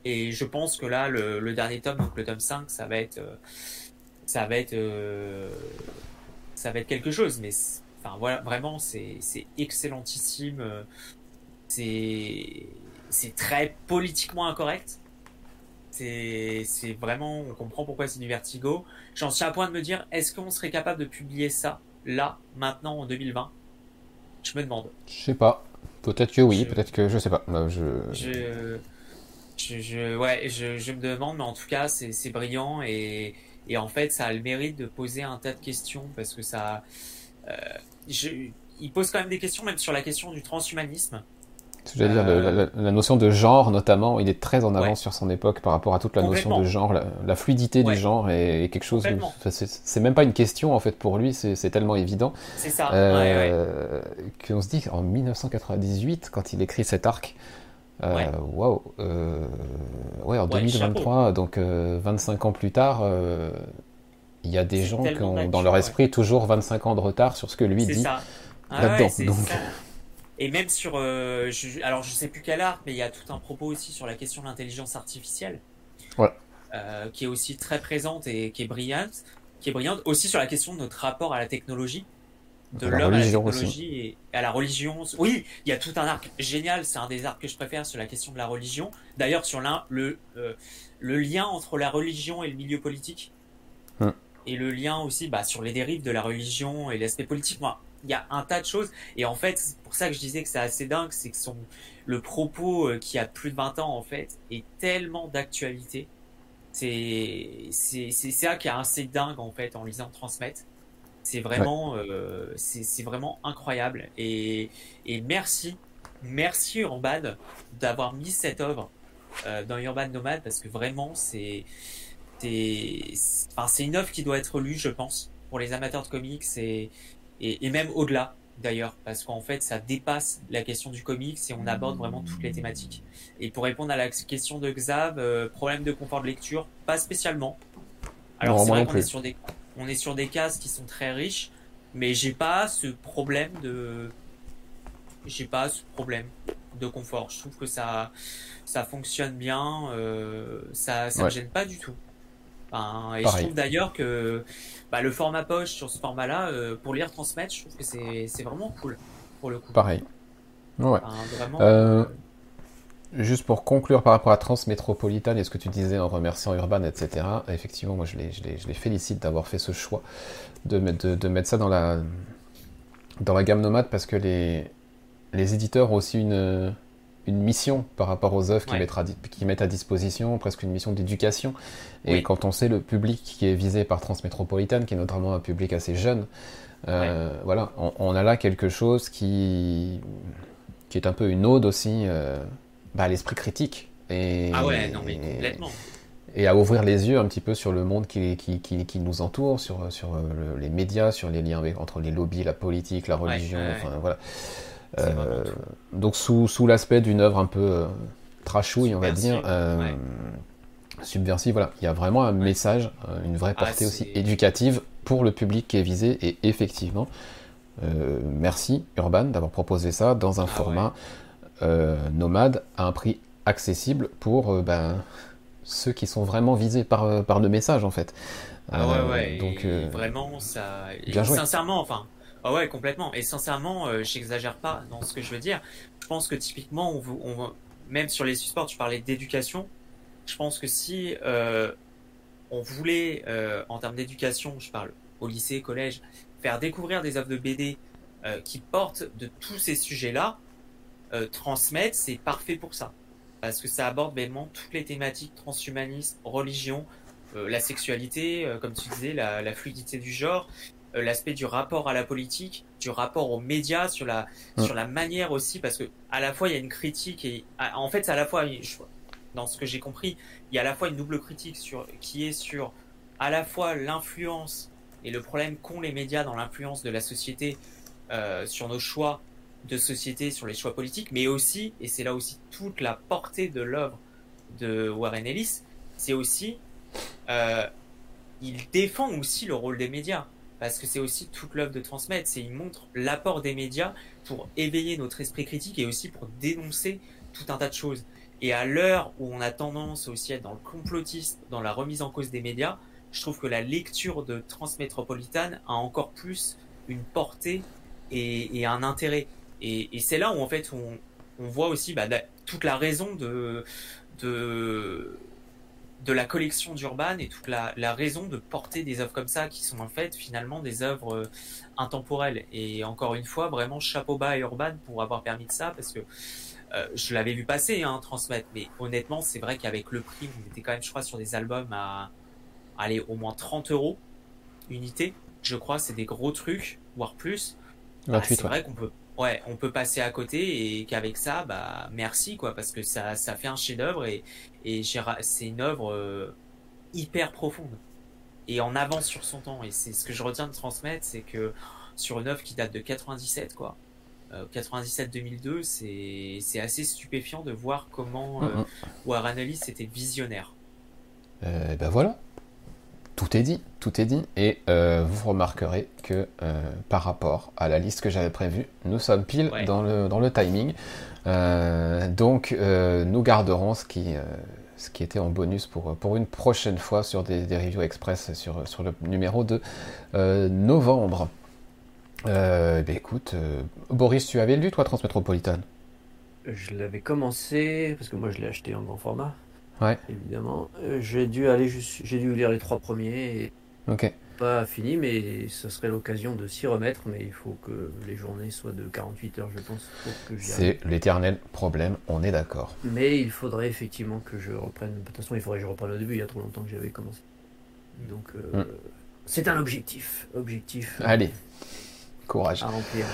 Et je pense que là, le, dernier tome, donc le tome 5, ça va être. Euh, ça va être. Euh, ça va être quelque chose. Mais Enfin voilà, vraiment c'est excellentissime. C'est c'est très politiquement incorrect. C'est vraiment, on comprend pourquoi c'est du vertigo. J'en suis à point de me dire, est-ce qu'on serait capable de publier ça là, maintenant, en 2020 Je me demande. Je sais pas. Peut-être que oui, peut-être que je sais pas. Je... Je, je, je, ouais, je, je me demande, mais en tout cas, c'est brillant et, et en fait, ça a le mérite de poser un tas de questions parce que ça, euh, je, il pose quand même des questions, même sur la question du transhumanisme. Je veux dire, euh... la, la, notion de genre, notamment, il est très en avance ouais. sur son époque par rapport à toute la notion de genre. La, la fluidité ouais. du genre est, est, quelque chose. C'est même pas une question en fait pour lui, c'est tellement évident. C'est ça. Euh, ouais, Qu'on se dit en 1998, quand il écrit cet arc, waouh, euh, wow, euh, ouais, en 2023, chapeau. donc 25 ans plus tard, il y a des gens qui ont dans leur esprit toujours 25 ans de retard sur ce que lui dit. Ah là-dedans. Donc... Et même sur, euh, je, alors je sais plus quel art, mais il y a tout un propos aussi sur la question de l'intelligence artificielle, ouais. euh, qui est aussi très présente et qui est brillante, qui est brillante aussi sur la question de notre rapport à la technologie, de l'homme à la technologie aussi. et à la religion. Oui, il y a tout un arc génial. C'est un des arcs que je préfère sur la question de la religion. D'ailleurs, sur l'un, le euh, le lien entre la religion et le milieu politique. Hum et le lien aussi bah, sur les dérives de la religion et l'aspect politique. Moi, il y a un tas de choses. Et en fait, c'est pour ça que je disais que c'est assez dingue, c'est que son, le propos euh, qui a plus de 20 ans, en fait, est tellement d'actualité. C'est, c'est, c'est ça qui est assez dingue, en fait, en lisant Transmettre. C'est vraiment, ouais. euh, c'est, c'est vraiment incroyable. Et, et merci merci Urban d'avoir mis cette œuvre dans Urban Nomad parce que vraiment c'est c'est une œuvre qui doit être lue, je pense, pour les amateurs de comics et, et, même au-delà d'ailleurs, parce qu'en fait, ça dépasse la question du comics et on aborde vraiment toutes les thématiques. Et pour répondre à la question de Xav, euh, problème de confort de lecture, pas spécialement. Alors c'est vrai qu'on est sur des, on est sur des cases qui sont très riches, mais j'ai pas ce problème de, j'ai pas ce problème de confort. Je trouve que ça, ça fonctionne bien, euh, ça, ça me gêne pas du tout et je trouve d'ailleurs que bah, le format poche sur ce format-là, euh, pour lire transmettre, je trouve que c'est vraiment cool pour le coup. Pareil. Ouais. vraiment, euh, euh, Juste pour conclure par rapport à Transmétropolitane et ce que tu disais en remerciant Urban, etc. Effectivement, moi je les, je les, je les félicite d'avoir fait ce choix de, de, de, mettre ça dans la, dans la gamme nomade parce que les, les éditeurs ont aussi une, une mission par rapport aux œuvres qu'ils mettent, à disposition, presque une mission d'éducation. Et quand on sait le public qui est visé par Transmétropolitane, qui est notamment un public assez jeune, euh, voilà, on, a là quelque chose qui, qui est un peu une ode aussi euh, bah, à l'esprit critique. Et, ah ouais, non mais complètement. Et à ouvrir les yeux un petit peu sur le monde qui, qui, qui, nous entoure, sur, sur les médias, sur les liens entre les lobbies, la politique, la religion, enfin voilà. Euh, donc sous, sous l'aspect d'une œuvre un peu euh, trashouille, on va dire, euh, subversive, voilà, il y a vraiment un message, une vraie ah, portée aussi éducative pour le public qui est visé, et effectivement, merci Urban d'avoir proposé ça dans un ah format nomade à un prix accessible pour ben, ceux qui sont vraiment visés par, par le message en fait. Ah ouais, ouais. Donc, vraiment, ça. sincèrement, enfin, ah ouais, complètement. Et sincèrement, euh, j'exagère pas dans ce que je veux dire. Je pense que typiquement, on, on même sur les supports, tu parlais d'éducation. Je pense que si euh, on voulait, euh, en termes d'éducation, je parle au lycée, collège, faire découvrir des œuvres de BD qui portent de tous ces sujets-là, transmettre, c'est parfait pour ça. Parce que ça aborde vraiment toutes les thématiques transhumanistes, religion, la sexualité, comme tu disais, la, la, fluidité du genre, euh, l'aspect du rapport à la politique, du rapport aux médias, sur la, sur la manière aussi, parce que à la fois il y a une critique et en fait c'est à la fois, dans ce que j'ai compris, il y a à la fois une double critique sur, qui est sur à la fois l'influence et le problème qu'ont les médias dans l'influence de la société euh, sur nos choix de société, sur les choix politiques, mais aussi, et c'est là aussi toute la portée de l'œuvre de Warren Ellis, c'est aussi, euh, il défend aussi le rôle des médias parce que c'est aussi toute l'œuvre de transmettre, c'est il montre l'apport des médias pour éveiller notre esprit critique et aussi pour dénoncer tout un tas de choses. Et à l'heure où on a tendance aussi à être dans le complotisme, dans la remise en cause des médias, je trouve que la lecture de Transmétropolitane a encore plus une portée et, un intérêt. Et, c'est là où en fait on, voit aussi bah, toute la raison de de la collection d'Urban et toute la, raison de porter des œuvres comme ça qui sont en fait finalement des œuvres euh, intemporelles. Et encore une fois, vraiment chapeau bas à Urban pour avoir permis de ça parce que euh, je l'avais vu passer, hein, transmettre, mais honnêtement, c'est vrai qu'avec le prix, on était quand même, je crois, sur des albums à aller au moins 30 euros unité. Je crois, c'est des gros trucs, voire plus. Bah, c'est vrai qu'on peut ouais, on peut passer à côté et qu'avec ça, bah merci quoi, parce que ça, ça fait un chef-d'œuvre et, et c'est une œuvre euh, hyper profonde et en avance sur son temps. Et c'est ce que je retiens de transmettre, c'est que sur une œuvre qui date de 97 quoi. 97-2002, euh, c'est c'est assez stupéfiant de voir comment euh. Warren Ellis était visionnaire. ben voilà, tout est dit, tout est dit, et euh, vous remarquerez que euh, par rapport à la liste que j'avais prévue, nous sommes pile dans, le, dans le timing. Euh, donc nous garderons ce qui, ce qui était en bonus pour, pour une prochaine fois sur des, des reviews express sur, sur le numéro de novembre. Ben écoute, Boris, tu avais lu toi Transmétropolitane Je l'avais commencé, parce que moi je l'ai acheté en grand format. Ouais. Évidemment. Euh, j'ai dû aller j'ai dû lire les trois premiers. Et ok. Pas fini, mais ce serait l'occasion de s'y remettre. Mais il faut que les journées soient de 48 heures, je pense. C'est l'éternel problème, on est d'accord. Mais il faudrait effectivement que je reprenne. De toute façon, il faudrait que je reprenne au début. Il y a trop longtemps que j'avais commencé. Donc, euh, hmm. c'est un objectif. Objectif. Allez, courage. À remplir.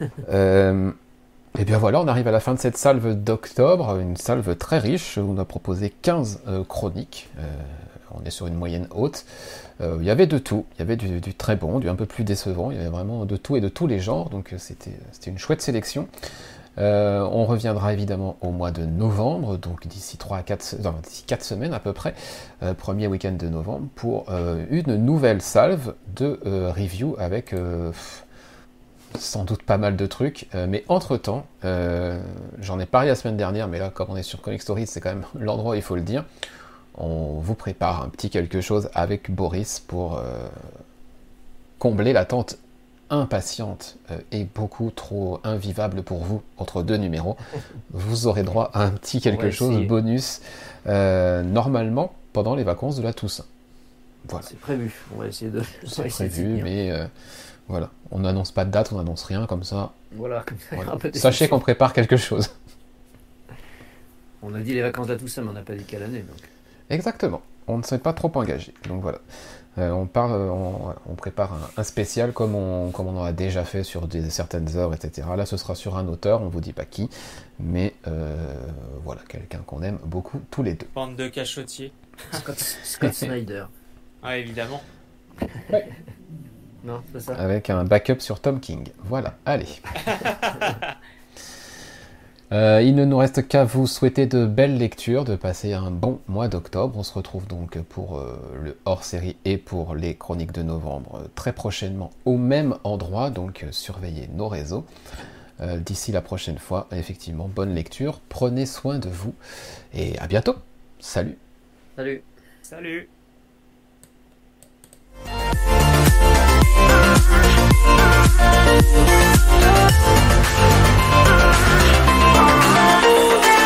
euh, Et bien voilà, on arrive à la fin de cette salve d'octobre, une salve très riche. où On a proposé 15 euh, chroniques. Euh, on est sur une moyenne haute. Euh, il y avait de tout. Il y avait du, très bon, du un peu plus décevant. Il y avait vraiment de tout et de tous les genres. Donc c'était une chouette sélection. Euh, on reviendra évidemment au mois de novembre, donc d'ici 3 à 4, non, 4 semaines à peu près, euh, premier week-end de novembre, pour euh, une nouvelle salve de review avec sans doute pas mal de trucs. mais entre-temps, j'en ai parlé la semaine dernière, mais là, comme on est sur Comic Stories, c'est quand même l'endroit il faut le dire. On vous prépare un petit quelque chose avec Boris pour combler l'attente impatiente euh, et beaucoup trop invivable pour vous entre deux numéros, vous aurez droit à un petit quelque chose bonus euh, normalement pendant les vacances de la Toussaint. Voilà. C'est prévu, on va essayer de. C'est prévu, mais euh, voilà, on n'annonce pas de date, on n'annonce rien comme ça. Voilà, Sachez qu'on prépare quelque chose. On a dit les vacances de la Toussaint, mais on n'a pas dit quelle année. Donc. Exactement, on ne s'est pas trop engagé. Donc voilà. Euh, on, parle, on, prépare un, spécial comme on, comme on en a déjà fait sur des, certaines œuvres, etc. Là, ce sera sur un auteur, on vous dit pas qui, mais euh, voilà, quelqu'un qu'on aime beaucoup tous les deux. Bande de cachotiers. Scott, Snyder. Ah, évidemment. Non, c'est ça. Avec un backup sur Tom King. Voilà, allez. Euh, il ne nous reste qu'à vous souhaiter de belles lectures, de passer un bon mois d'octobre. On se retrouve donc pour euh, le hors-série et pour les chroniques de novembre euh, très prochainement au même endroit, donc surveillez nos réseaux. D'ici la prochaine fois, effectivement, bonne lecture, prenez soin de vous et à bientôt. Salut. Salut. Salut. Oh,